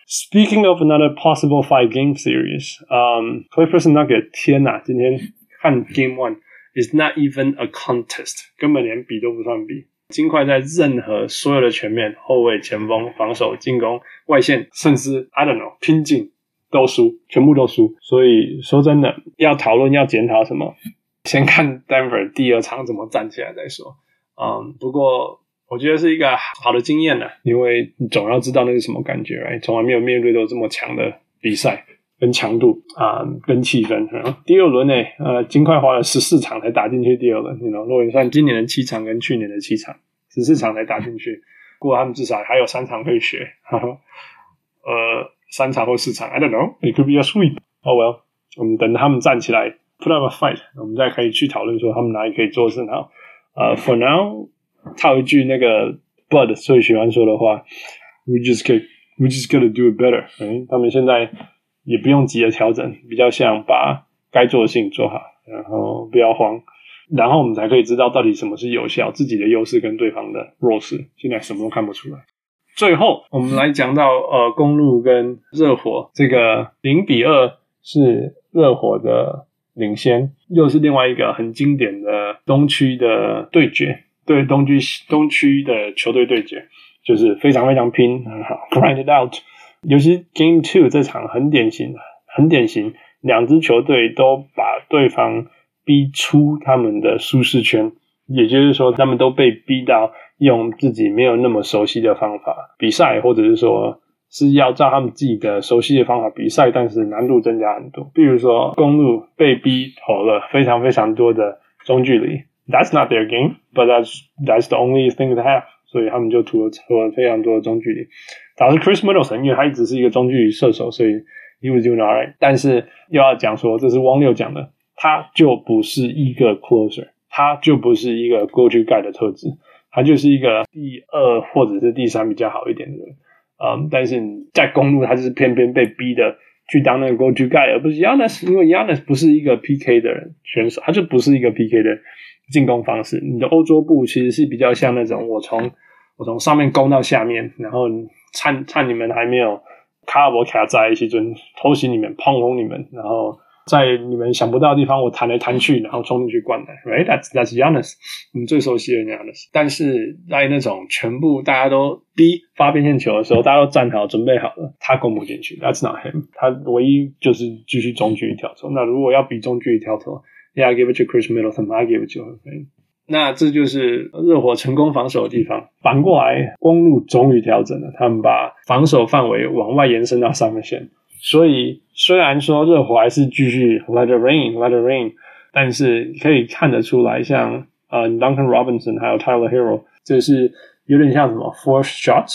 Speaking of another possible five game series，嗯、um,，Clippers Nuggets，天呐，今天 和 Game One is not even a contest，根本连比都不算比。金块在任何所有的全面，后卫、前锋、防守、进攻、外线，甚至 I don't know 拼劲都输，全部都输。所以说真的，要讨论要检讨什么，先看 Denver 第二场怎么站起来再说。嗯，不过 我觉得是一个好的经验呢，因为你总要知道那是什么感觉，right？从来没有面对过这么强的比赛。跟强度啊、呃，跟气氛。第二轮呢，呃，金块花了十四场才打进去第二轮。你知道，如果你算今年的七场跟去年的七场，十四场才打进去。不过他们至少还有三场可以学。呵 (laughs) 呵呃，三场或四场，I don't know. It could be a sweep. Oh well，我们等他们站起来，put up a fight，我们再可以去讨论说他们哪里可以做得更好。呃，for now，套一句那个 Bud 最喜欢说的话，We just get, we just gotta do it better。嗯，他们现在。也不用急着调整，比较像把该做的事情做好，然后不要慌，然后我们才可以知道到底什么是有效，自己的优势跟对方的弱势。现在什么都看不出来。最后，我们来讲到呃，公路跟热火这个零比二是热火的领先，又是另外一个很经典的东区的对决，对东区东区的球队对决，就是非常非常拼，很好，(laughs) grind it out。尤其 Game Two 这场很典型，很典型，两支球队都把对方逼出他们的舒适圈，也就是说，他们都被逼到用自己没有那么熟悉的方法比赛，或者是说是要照他们自己的熟悉的方法比赛，但是难度增加很多。比如说，公路被逼投了非常非常多的中距离，That's not their game, but that's that's the only thing they have，所以他们就投了投了非常多的中距离。导致 Chris Middleton，因为他一直是一个中距离射手，所以 he was doing alright。但是又要讲说，这是汪六讲的，他就不是一个 closer，他就不是一个 go to guy 的特质，他就是一个第二或者是第三比较好一点的人。嗯，但是你在公路，他就是偏偏被逼的去当那个 go to guy，而不是 Yannis，因为 Yannis 不是一个 PK 的人选手，他就不是一个 PK 的进攻方式。你的欧洲步其实是比较像那种我从我从上面攻到下面，然后。趁趁你们还没有卡博卡在一起，就偷袭你们、碰轰你们，然后在你们想不到的地方，我弹来弹去，然后冲进去灌篮。Right，that's that's Giannis，我们最熟悉的 Giannis。但是在那种全部大家都逼发边线球的时候，大家都站好准备好了，他攻不进去。That's not him。他唯一就是继续中距离跳投。那如果要比中距离跳投，Yeah，give it to Chris Middleton，I give it to him。那这就是热火成功防守的地方。反过来，公路终于调整了，他们把防守范围往外延伸到三分线。所以，虽然说热火还是继续 let it rain，let it rain，但是可以看得出来像，呃 Duncan Robinson 还有 Tyler Hero，这是有点像什么 force shot，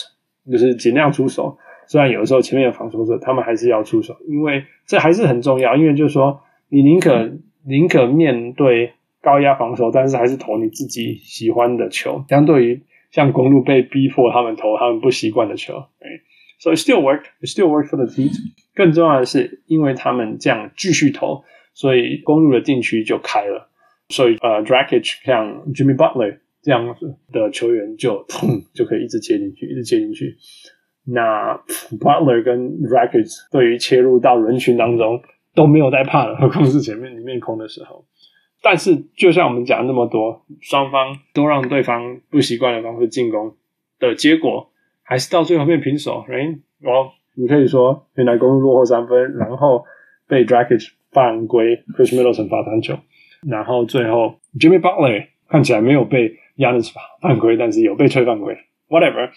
就是尽量出手。虽然有时候前面有防守者，他们还是要出手，因为这还是很重要。因为就是说，你宁可宁可面对。高压防守，但是还是投你自己喜欢的球。相对于像公路被逼迫他们投他们不习惯的球，right？So it still worked, it still worked for the team。更重要的是，因为他们这样继续投，所以公路的禁区就开了。所以呃，Dragic 像 Jimmy Butler 这样子的球员就砰就可以一直切进去，一直切进去。那 Butler 跟 Dragic 对于切入到人群当中都没有在怕了，何况是前面一面空的时候。但是，就像我们讲那么多，双方都让对方不习惯的方式进攻的结果，还是到最后面平手。right？然后你可以说，原来公鹿落后三分，然后被 Dragic 犯规，Chris Middleton 罚单球，然后最后 Jimmy Butler 看起来没有被 Giannis 犯规，但是有被吹犯规。Whatever，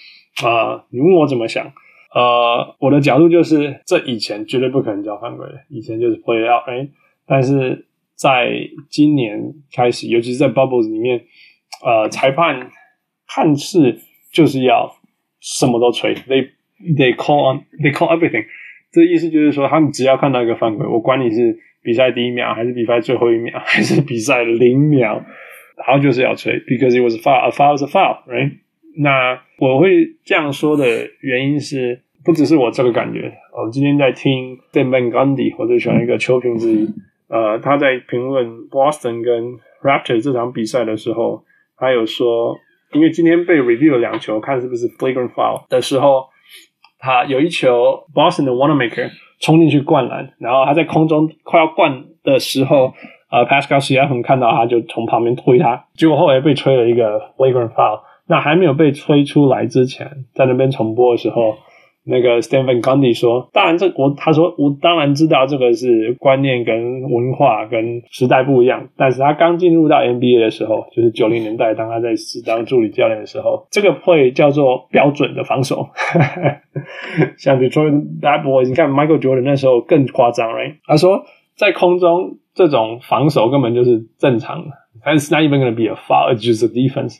啊、你问我怎么想？呃，我的角度就是，这以前绝对不可能叫犯规的，以前就是 play out。哎，但是。在今年开始，尤其是在 Bubbles 里面，呃，裁判看似就是要什么都吹，they they call on they call everything。这意思就是说，他们只要看到一个犯规，我管你是比赛第一秒，还是比赛最后一秒，还是比赛零秒，然后就是要吹，because it was a foul，a foul is a foul，right？那我会这样说的原因是，不只是我这个感觉，我今天在听 Dan Van Gundy，我最喜欢一个球评之一。呃，他在评论 Boston 跟 Raptor 这场比赛的时候，他有说，因为今天被 review 了两球，看是不是 flagrant foul 的时候，他有一球 Boston 的 Wannamaker 冲进去灌篮，然后他在空中快要灌的时候，呃，Pascal Siakam 看到他就从旁边推他，结果后来被吹了一个 flagrant foul。那还没有被吹出来之前，在那边重播的时候。那个 Stan Van Gundy 说：“当然这，我他说我当然知道这个是观念跟文化跟时代不一样。但是他刚进入到 NBA 的时候，就是九零年代，当他在当助理教练的时候，这个 play 叫做标准的防守。(laughs) 像 Detroit Bad Boys，你看 Michael Jordan 那时候更夸张，right？他说在空中这种防守根本就是正常的，It's not even going to be a foul, it's just defense.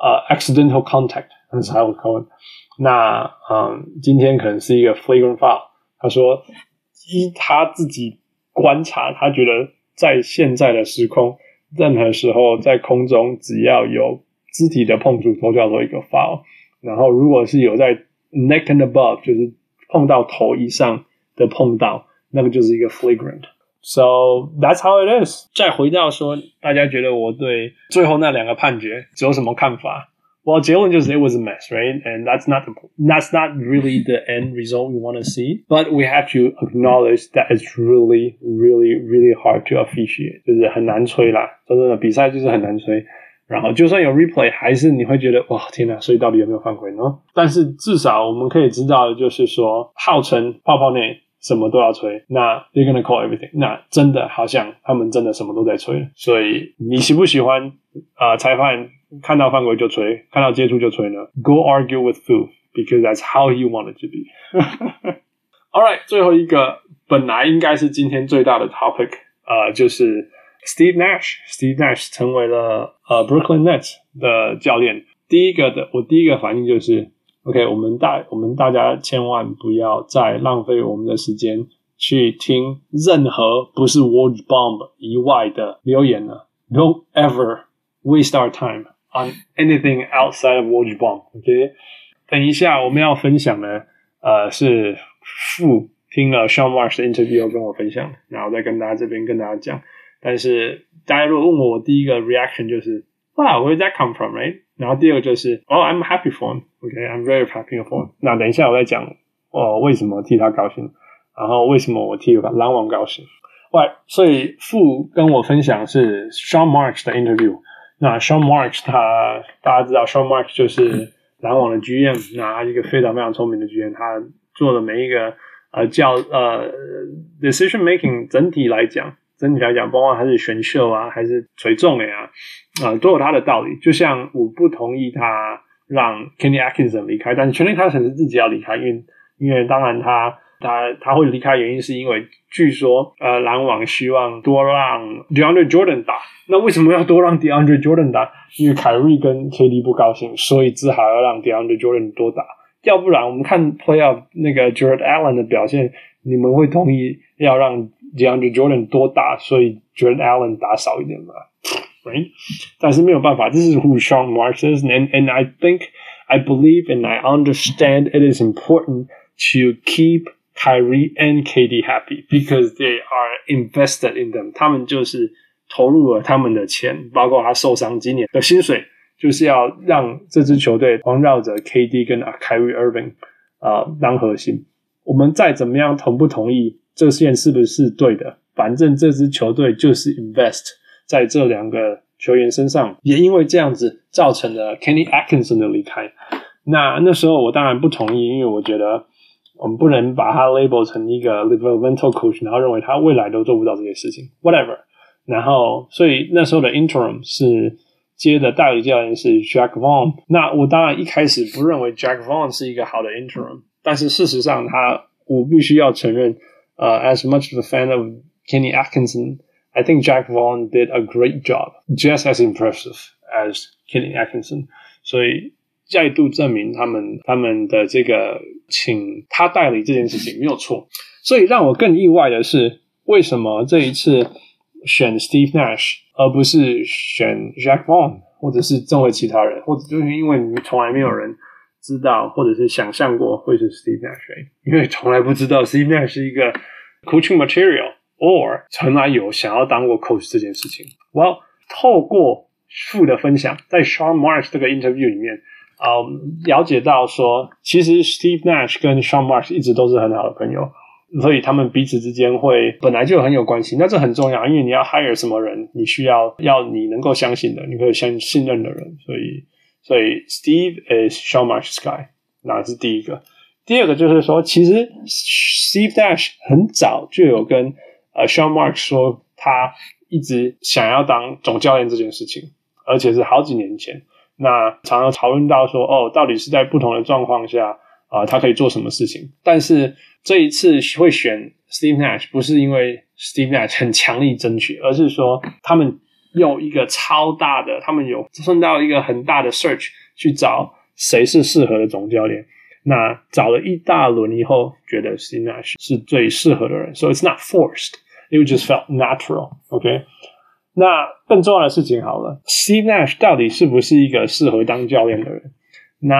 呃、，accidental contact，那是 how we call it。”那嗯，今天可能是一个 flagrant foul。他说，依他自己观察，他觉得在现在的时空，任何时候在空中只要有肢体的碰触，都叫做一个 foul。然后，如果是有在 neck and above，就是碰到头以上的碰到，那个就是一个 flagrant。So that's how it is。再回到说，大家觉得我对最后那两个判决有什么看法？Well, Jalen just it was a mess, right? And that's not the that's not really the end result we want to see. But we have to acknowledge that it's really, really, really hard to officiate. 就是很难吹啦，真的比赛就是很难吹。然后就算有 replay，还是你会觉得哇天哪，所以到底有没有犯规呢？但是至少我们可以知道的就是说，号称泡泡内 什么都要吹，那 they're gonna call everything。那真的好像他们真的什么都在吹。所以你喜不喜欢啊、呃？裁判？看到犯规就吹，看到接触就吹呢。Go argue with Fu because that's how he wanted to be. All right，最后一个本来应该是今天最大的 topic，呃，就是 Steve Nash。Steve Nash 成为了呃 Brooklyn Nets 的教练。第一个的，我第一个反应就是，OK，我们大我们大家千万不要再浪费我们的时间去听任何不是 Word Bomb 以外的留言了。Don't ever waste our time。On anything outside of Word Bomb，OK？等一下我们要分享的，呃，是傅听了 Sean Marsh 的 interview 跟我分享，然后再跟大家这边跟大家讲。但是大家如果问我，我第一个 reaction 就是 Wow，where did that come from，right？然后第二个就是 Oh，I'm happy for him，OK？I'm very happy for him。那等一下我再讲，哦，为什么替他高兴？然后为什么我替篮网高兴？喂，所以傅跟我分享是 Sean Marks 的 interview。那 Sean Marks 他大家知道 Sean Marks 就是篮网的 GM，那一个非常非常聪明的 GM，他做的每一个呃叫呃 decision making 整体来讲，整体来讲，包括他是选秀啊，还是垂重的呀，啊、都有他的道理。就像我不同意他让 Kenny Atkinson 离开，但是 Kenny Atkinson 是自己要离开，因为因为当然他。他他会离开原因是因为据说呃篮网希望多让 DeAndre Jordan 打，那为什么要多让 DeAndre Jordan 打？因为凯瑞跟 KD 不高兴，所以只好要让 DeAndre Jordan 多打。要不然我们看 Playoff 那个 Jared Allen 的表现，你们会同意要让 DeAndre Jordan 多打，所以 Jordan Allen 打少一点嘛？Right？但是没有办法，这是 Who Sean Marks is，and and I think I believe and I understand it is important to keep Kyrie and KD happy because they are invested in them。他们就是投入了他们的钱，包括他受伤今年的薪水，就是要让这支球队环绕着 KD 跟 Kyrie Irving 啊、当核心。我们再怎么样同不同意这线是不是对的，反正这支球队就是 invest 在这两个球员身上，也因为这样子造成了 Kenny Atkinson 的离开。那那时候我当然不同意，因为我觉得。我们不能把他 label 成一个 developmental coach，然后认为他未来都做不到这些事情，whatever。然后，所以那时候的 interim 是接的代理教练是 Jack Vaughn。那我当然一开始不认为 Jack Vaughn 是一个好的 interim，但是事实上他，我必须要承认，呃、uh,，as much of a fan of Kenny Atkinson，I think Jack Vaughn did a great job，just as impressive as Kenny Atkinson。所以。再度证明他们他们的这个请他代理这件事情没有错，所以让我更意外的是，为什么这一次选 Steve Nash 而不是选 Jack Vaughn 或者是这位其他人，或者就是因为从来没有人 知道或者是想象过会是 Steve Nash，因为从来不知道 Steve Nash 是一个 coaching material，or 从来有想要当过 coach 这件事情。Well，透过傅的分享，在 Sean Marks 这个 interview 里面。啊了解到说，其实 Steve Nash 跟 Sean Marks 一直都是很好的朋友。所以他们彼此之间会本来就很有关系。那这很重要，因为你要 hire 什么人，你需要要你能够相信的，你可以相信任的人。所以，所以 Steve is Sean Marks guy，那是第一个。第二个就是说，其实 Steve Nash 很早就有跟呃 Sean Marks 说，他一直想要当总教练这件事情，而且是好几年前。那常常讨论到说，哦，到底是在不同的状况下啊、他可以做什么事情？但是这一次会选 Steve Nash，不是因为 Steve Nash 很强力争取，而是说他们用一个超大的，他们有送到一个很大的 search 去找谁是适合的总教练。那找了一大轮以后，觉得 Steve Nash 是最适合的人，so it's not forced, it just felt natural. OK，那更重要的事情好了，Steve Nash 到底是不是一个适合当教练的人？那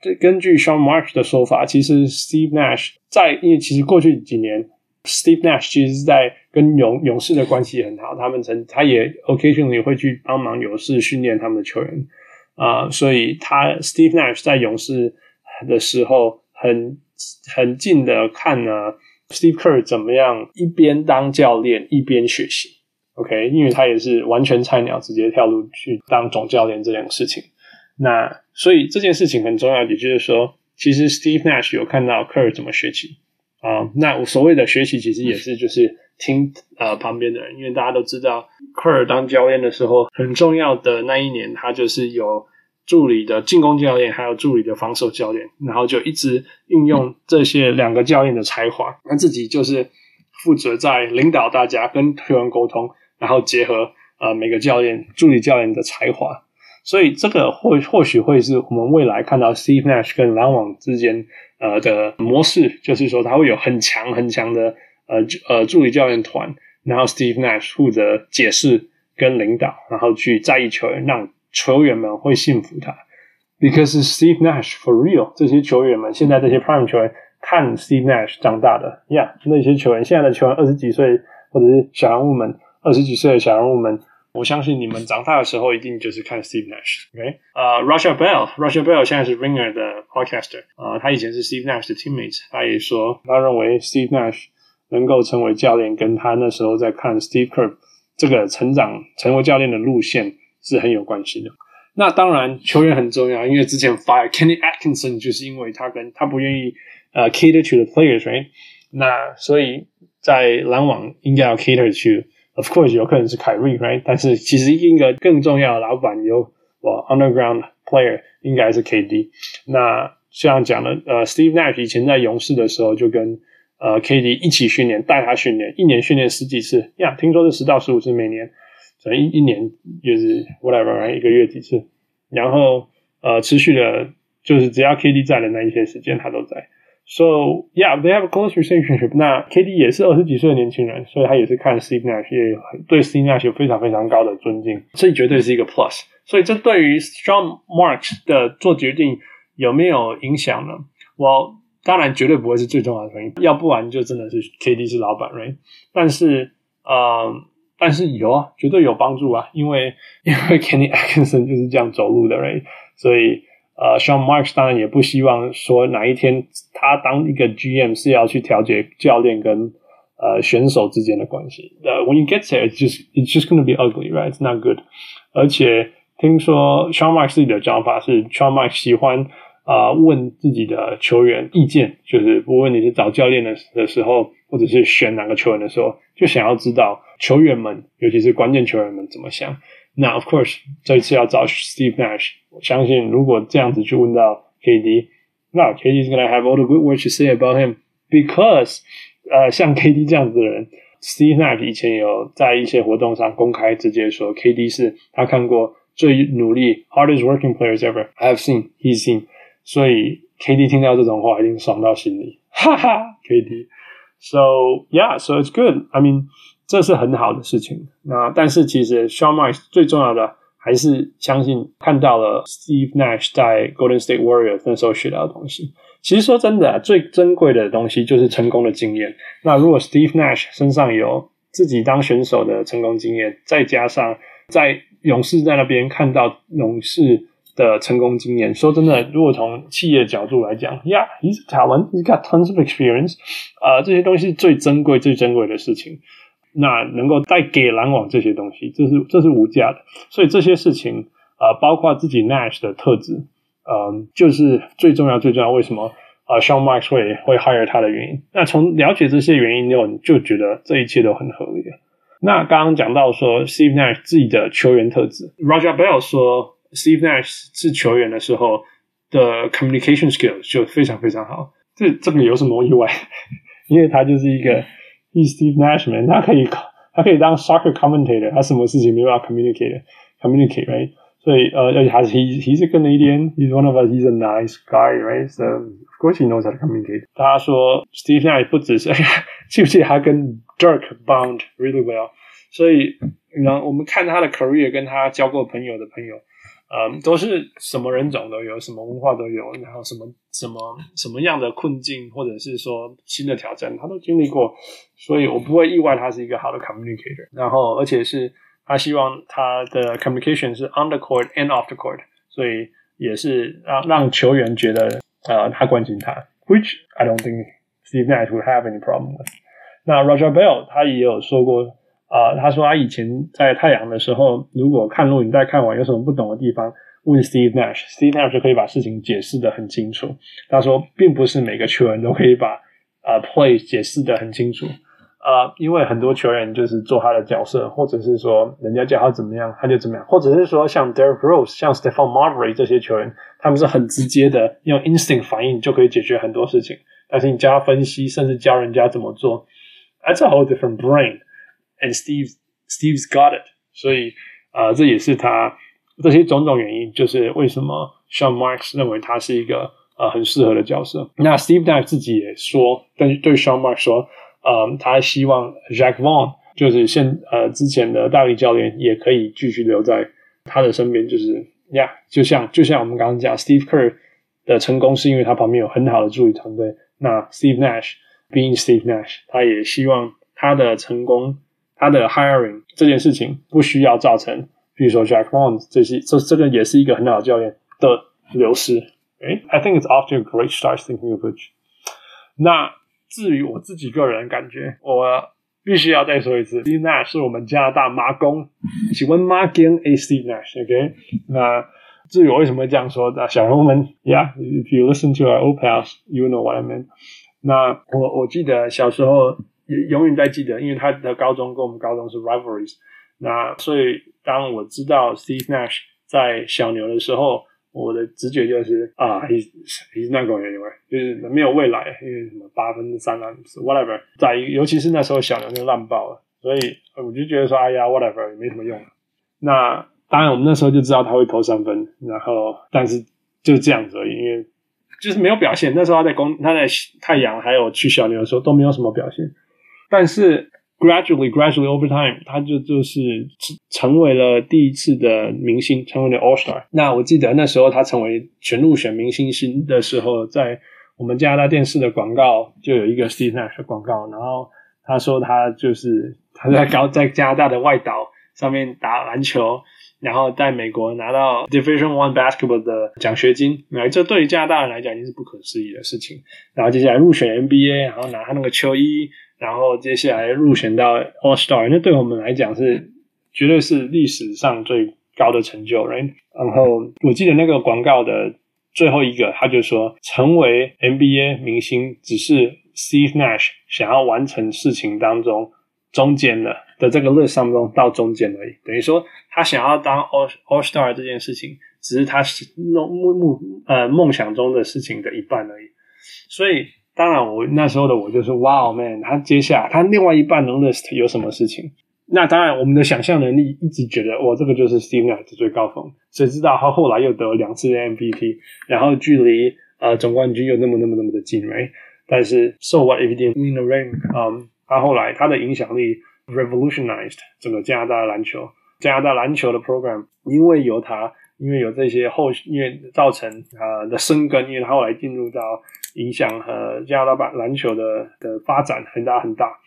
这根据 Sean Marsh 的说法，其实 Steve Nash 在因为其实过去几年，Steve Nash 其实是在跟勇勇士的关系很好，他们曾他也 occasionally 会去帮忙勇士训练他们的球员啊、所以他 Steve Nash 在勇士。的时候很很近的看呢，Steve Kerr 怎么样一边当教练一边学习，OK，因为他也是完全菜鸟，直接跳入去当总教练这件事情。那所以这件事情很重要，也就是说，其实 Steve Nash 有看到 Kerr 怎么学习啊、那我所谓的学习，其实也是就是听呃旁边的人，因为大家都知道科尔当教练的时候，很重要的那一年，他就是有。助理的进攻教练，还有助理的防守教练，然后就一直运用这些两个教练的才华，那自己就是负责在领导大家，跟球员沟通，然后结合呃每个教练、助理教练的才华，所以这个或或许会是我们未来看到 Steve Nash 跟篮网之间呃的模式，就是说他会有很强很强的呃呃助理教练团，然后 Steve Nash 负责解释跟领导，然后去在意球员让。球员们会信服他，because Steve Nash for real。这些球员们，现在这些 Prime 球员看 Steve Nash 长大的，Yeah，那些球员，现在的球员二十几岁，或者是小人物们，二十几岁的小人物们，我相信你们长大的时候一定就是看 Steve Nash。OK，呃、uh,，Raja Bell，Russia Bell 现在是 Ringer 的 Podcaster，啊、uh,，他以前是 Steve Nash 的 teammate，他也说他认为 Steve Nash 能够成为教练，跟他那时候在看 Steve Kerr 这个成长成为教练的路线。是很有关系的。那当然，球员很重要，因为之前 fire Kenny Atkinson 就是因为他跟他不愿意呃、uh, cater to the players，right？那所以在篮网应该要 cater Of course 有可能是凯瑞，right？但是其实一个更重要的老板有我 underground player 应该是 KD。那像讲的呃、，Steve Nash 以前在勇士的时候就跟呃、KD 一起训练，带他训练，一年训练十几次，呀、听说是十到十五次每年。所以一一年就是 whatever，一个月几次，然后呃持续的，就是只要 KD 在的那一些时间，他都在。So yeah, they have a close relationship。那 KD 也是二十几岁的年轻人，所以他也是看 Steve Nash，也对 Steve Nash 有非常非常高的尊敬，这绝对是一个 plus。所以这对于 Strong Marks 的做决定有没有影响呢？我当然绝对不会是最重要的原因，要不然就真的是 KD 是老板，right？但是呃。但是有啊，绝对有帮助啊，因为因为 Kenny Atkinson 就是这样走路的人，所以呃，Sean Marks 当然也不希望说哪一天他当一个 GM 是要去调节教练跟呃选手之间的关系。呃、When you get there, it's just it's just gonna be ugly, right? It's not good。而且听说 Sean Marks 自己的讲法是，Sean Marks 喜欢啊、呃、问自己的球员意见，就是不论你是找教练的的时候，或者是选哪个球员的时候，就想要知道。球员们，尤其是关键球员们怎么想？那 of course，这一次要找 Steve Nash，我相信如果这样子去问到 KD，那 KD is gonna have all the good words to say about him，because，呃，像 KD 这样子的人，Steve Nash 以前有在一些活动上公开直接说，KD 是他看过最努力 hardest working players ever I have seen he's seen，所以 KD 听到这种话一定爽到心里，哈哈，KD，so yeah，so it's good，I mean。 这是很好的事情。那但是其实 s h a w m a r s 最重要的还是相信看到了 Steve Nash 在 Golden State Warriors 那时候学到的东西。其实说真的，最珍贵的东西就是成功的经验。那如果 Steve Nash 身上有自己当选手的成功经验，再加上在勇士在那边看到勇士的成功经验。说真的，如果从企业角度来讲，Yeah，he's talent，he's got tons of experience，啊、呃，这些东西是最珍贵、最珍贵的事情。那能够带给篮网这些东西，这是这是无价的。所以这些事情，啊、呃，包括自己 Nash 的特质，嗯、就是最重要、最重要。为什么啊、呃、Sean Marks 会会 hire 他的原因？那从了解这些原因之后，你就觉得这一切都很合理。那刚刚讲到说 Steve Nash 自己的球员特质，Raja Bell 说 Steve Nash 是球员的时候的 communication skills 就非常非常好。这这个有什么意外？(laughs) 因为他就是一个。He's Steve Nash man，他可以他可以当 soccer commentator，他什么事情没办法 communicate communicate，right？所以呃，而且他是 he he's a Canadian，he's one of us，he's a nice guy，right？So of course he knows how to communicate。他说 Steve Nash 不只是，哎呀，记不记得他跟 (laughs) Dirk bond really well？所以然后我们看他的 career，跟他交过朋友的朋友。 嗯，都是什么人种都有，什么文化都有，然后什么什么什么样的困境，或者是说新的挑战，他都经历过，所以我不会意外他是一个好的 communicator。然后，而且是他希望他的 communication 是 on the court and off the court，所以也是让让球员觉得呃他关心他，which I don't think Steve Nash would have any problem with。那 Roger Bell 他也有说过。啊、他说他以前在太阳的时候，如果看录影带看完有什么不懂的地方，问 Steve Nash，Steve Nash 就可以把事情解释得很清楚。他说，并不是每个球员都可以把啊、呃、play 解释得很清楚，啊、呃，因为很多球员就是做他的角色，或者是说人家叫他怎么样他就怎么样，或者是说像 Derrick Rose、像 Stephon Marbury 这些球员，他们是很直接的用 instinct 反应就可以解决很多事情，但是你教他分析，甚至教人家怎么做，That's a whole different brain。And Steve, Steve's got it，所以啊、呃，这也是他这些种种原因，就是为什么 Sean Marks 认为他是一个呃很适合的角色。那 Steve Nash 自己也说，对对 Sean Marks 说，呃，他希望 Jack Vaughn 就是现呃之前的大力教练也可以继续留在他的身边，就是呀，yeah, 就像就像我们刚刚讲，Steve Kerr 的成功是因为他旁边有很好的助理团队。那 Steve Nash being Steve Nash，他也希望他的成功。他的 hiring 这件事情不需要造成，比如说 Jacque Vaughn 这些，这这个也是一个很好的教练的流失。诶，I think it's off to a great start thinking of which。那至于我自己个人感觉，我必须要再说一次，Steve Nash 是我们加拿大马公，请问马公 A Steve Nash，OK？那至于我为什么会这样说，那小人物们，Yeah，if you listen to our old pals，you know what I mean。那我我记得小时候。 也永远在记得，因为他的高中跟我们高中是 rivalries，那所以当我知道 Steve Nash 在小牛的时候，我的直觉就是啊，he's he's not going anywhere，就是没有未来，因为什么八分之三篮 whatever，在尤其是那时候小牛就烂爆了，所以我就觉得说，哎呀，whatever 也没什么用。那当然我们那时候就知道他会投三分，然后但是就这样子，因为就是没有表现。那时候他在公他在太阳还有去小牛的时候都没有什么表现。但是 gradually, gradually over time，他就就是成为了第一次的明星，成为了 All Star。那我记得那时候他成为全入选明星星的时候，在我们加拿大电视的广告就有一个 Steve Nash 的广告，然后他说他就是他在高在加拿大的外岛上面打篮球，然后在美国拿到 Division One Basketball 的奖学金，那这对于加拿大人来讲已经是不可思议的事情。然后接下来入选 NBA，然后拿他那个球衣。然后接下来入选到 All Star，那对我们来讲是绝对是历史上最高的成就，right？然后我记得那个广告的最后一个，他就说，成为 NBA 明星只是 Steve Nash 想要完成事情当中中间的的这个 list 当中到中间而已，等于说他想要当 All All Star 这件事情，只是他梦梦呃梦想中的事情的一半而已，所以。当然，我那时候的我就是哇哦，man，他接下来他另外一半的 list 有什么事情？那当然，我们的想象能力一直觉得哇，这个就是 Steve Nash 的最高峰。谁知道他后来又得了两次 MVP，然后距离呃总冠军又那么那么那么的近，right？但是 So what if he didn't win the ring？嗯，他后来他的影响力 revolutionized 整个加拿大的篮球，加拿大篮球的 program，因为有他。因为有这些后，因为造成啊的生根，因为他后来进入到影响和加拿大篮球的的发展很大很大，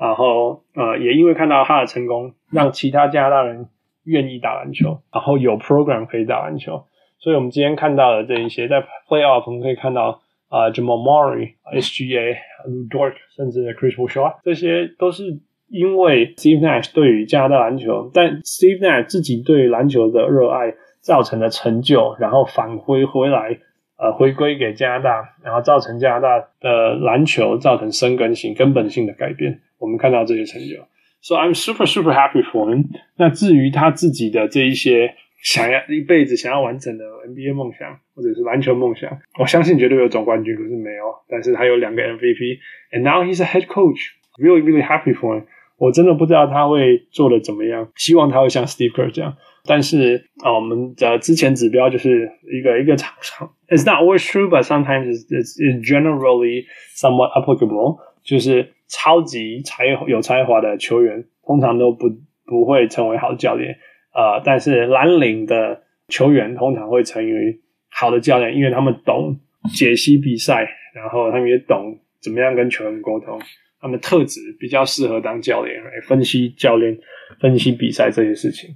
然后呃也因为看到他的成功，让其他加拿大人愿意打篮球，然后有 program 可以打篮球，所以我们今天看到的这一些，在 Playoff 我们可以看到啊、Jamal Murray、SGA、Lu Dort，甚至 Chris Paul，这些都是因为 Steve Nash 对于加拿大篮球，但 Steve Nash 自己对篮球的热爱造成的成就，然后返回回来。呃，回归给加拿大，然后造成加拿大的篮球造成生根性、根本性的改变。我们看到这些成就，So I'm super super happy for him。那至于他自己的这一些想要一辈子想要完成的 NBA 梦想，或者是篮球梦想，我相信绝对有总冠军，可是没有。但是他有两个 MVP，and now he's a head coach。Really really happy for him。我真的不知道他会做的怎么样，希望他会像 Steve Kerr 这样。但是啊，我们的之前指标就是一个一个场场。It's not always true, but sometimes it's, it's, generally somewhat applicable。就是超级才有才华的球员，通常都不不会成为好教练。呃，但是蓝领的球员通常会成为好的教练，因为他们懂解析比赛，然后他们也懂怎么样跟球员沟通。他们特质比较适合当教练，来分析教练、分析比赛这些事情。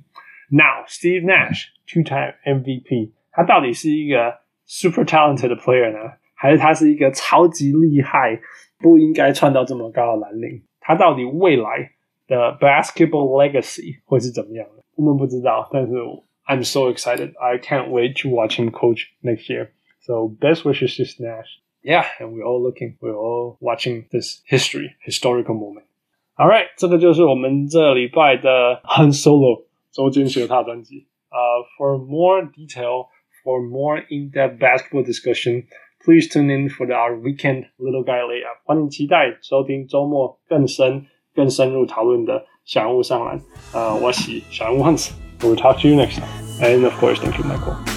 Now, Steve Nash, two-time MVP，他到底是一个 super talented 的 player 呢，还是他是一个超级厉害、不应该窜到这么高的蓝领？他到底未来的 basketball legacy 会是怎么样的？我们不知道，但是 I'm so excited. I can't wait to watch him coach next year. So best wishes to Nash. Yeah, and we're all looking, we're all watching this history, historical moment. All right，这个就是我们这礼拜的 Han Solo 周间学踏专辑。Uh, for more detail, for more in-depth basketball discussion, please tune in for our weekend little guy layup. 欢迎期待收听周末更深、更深入讨论的小人物上篮。呃，我是小人物 Hans. We'll talk to you next time. And of course, thank you, Michael.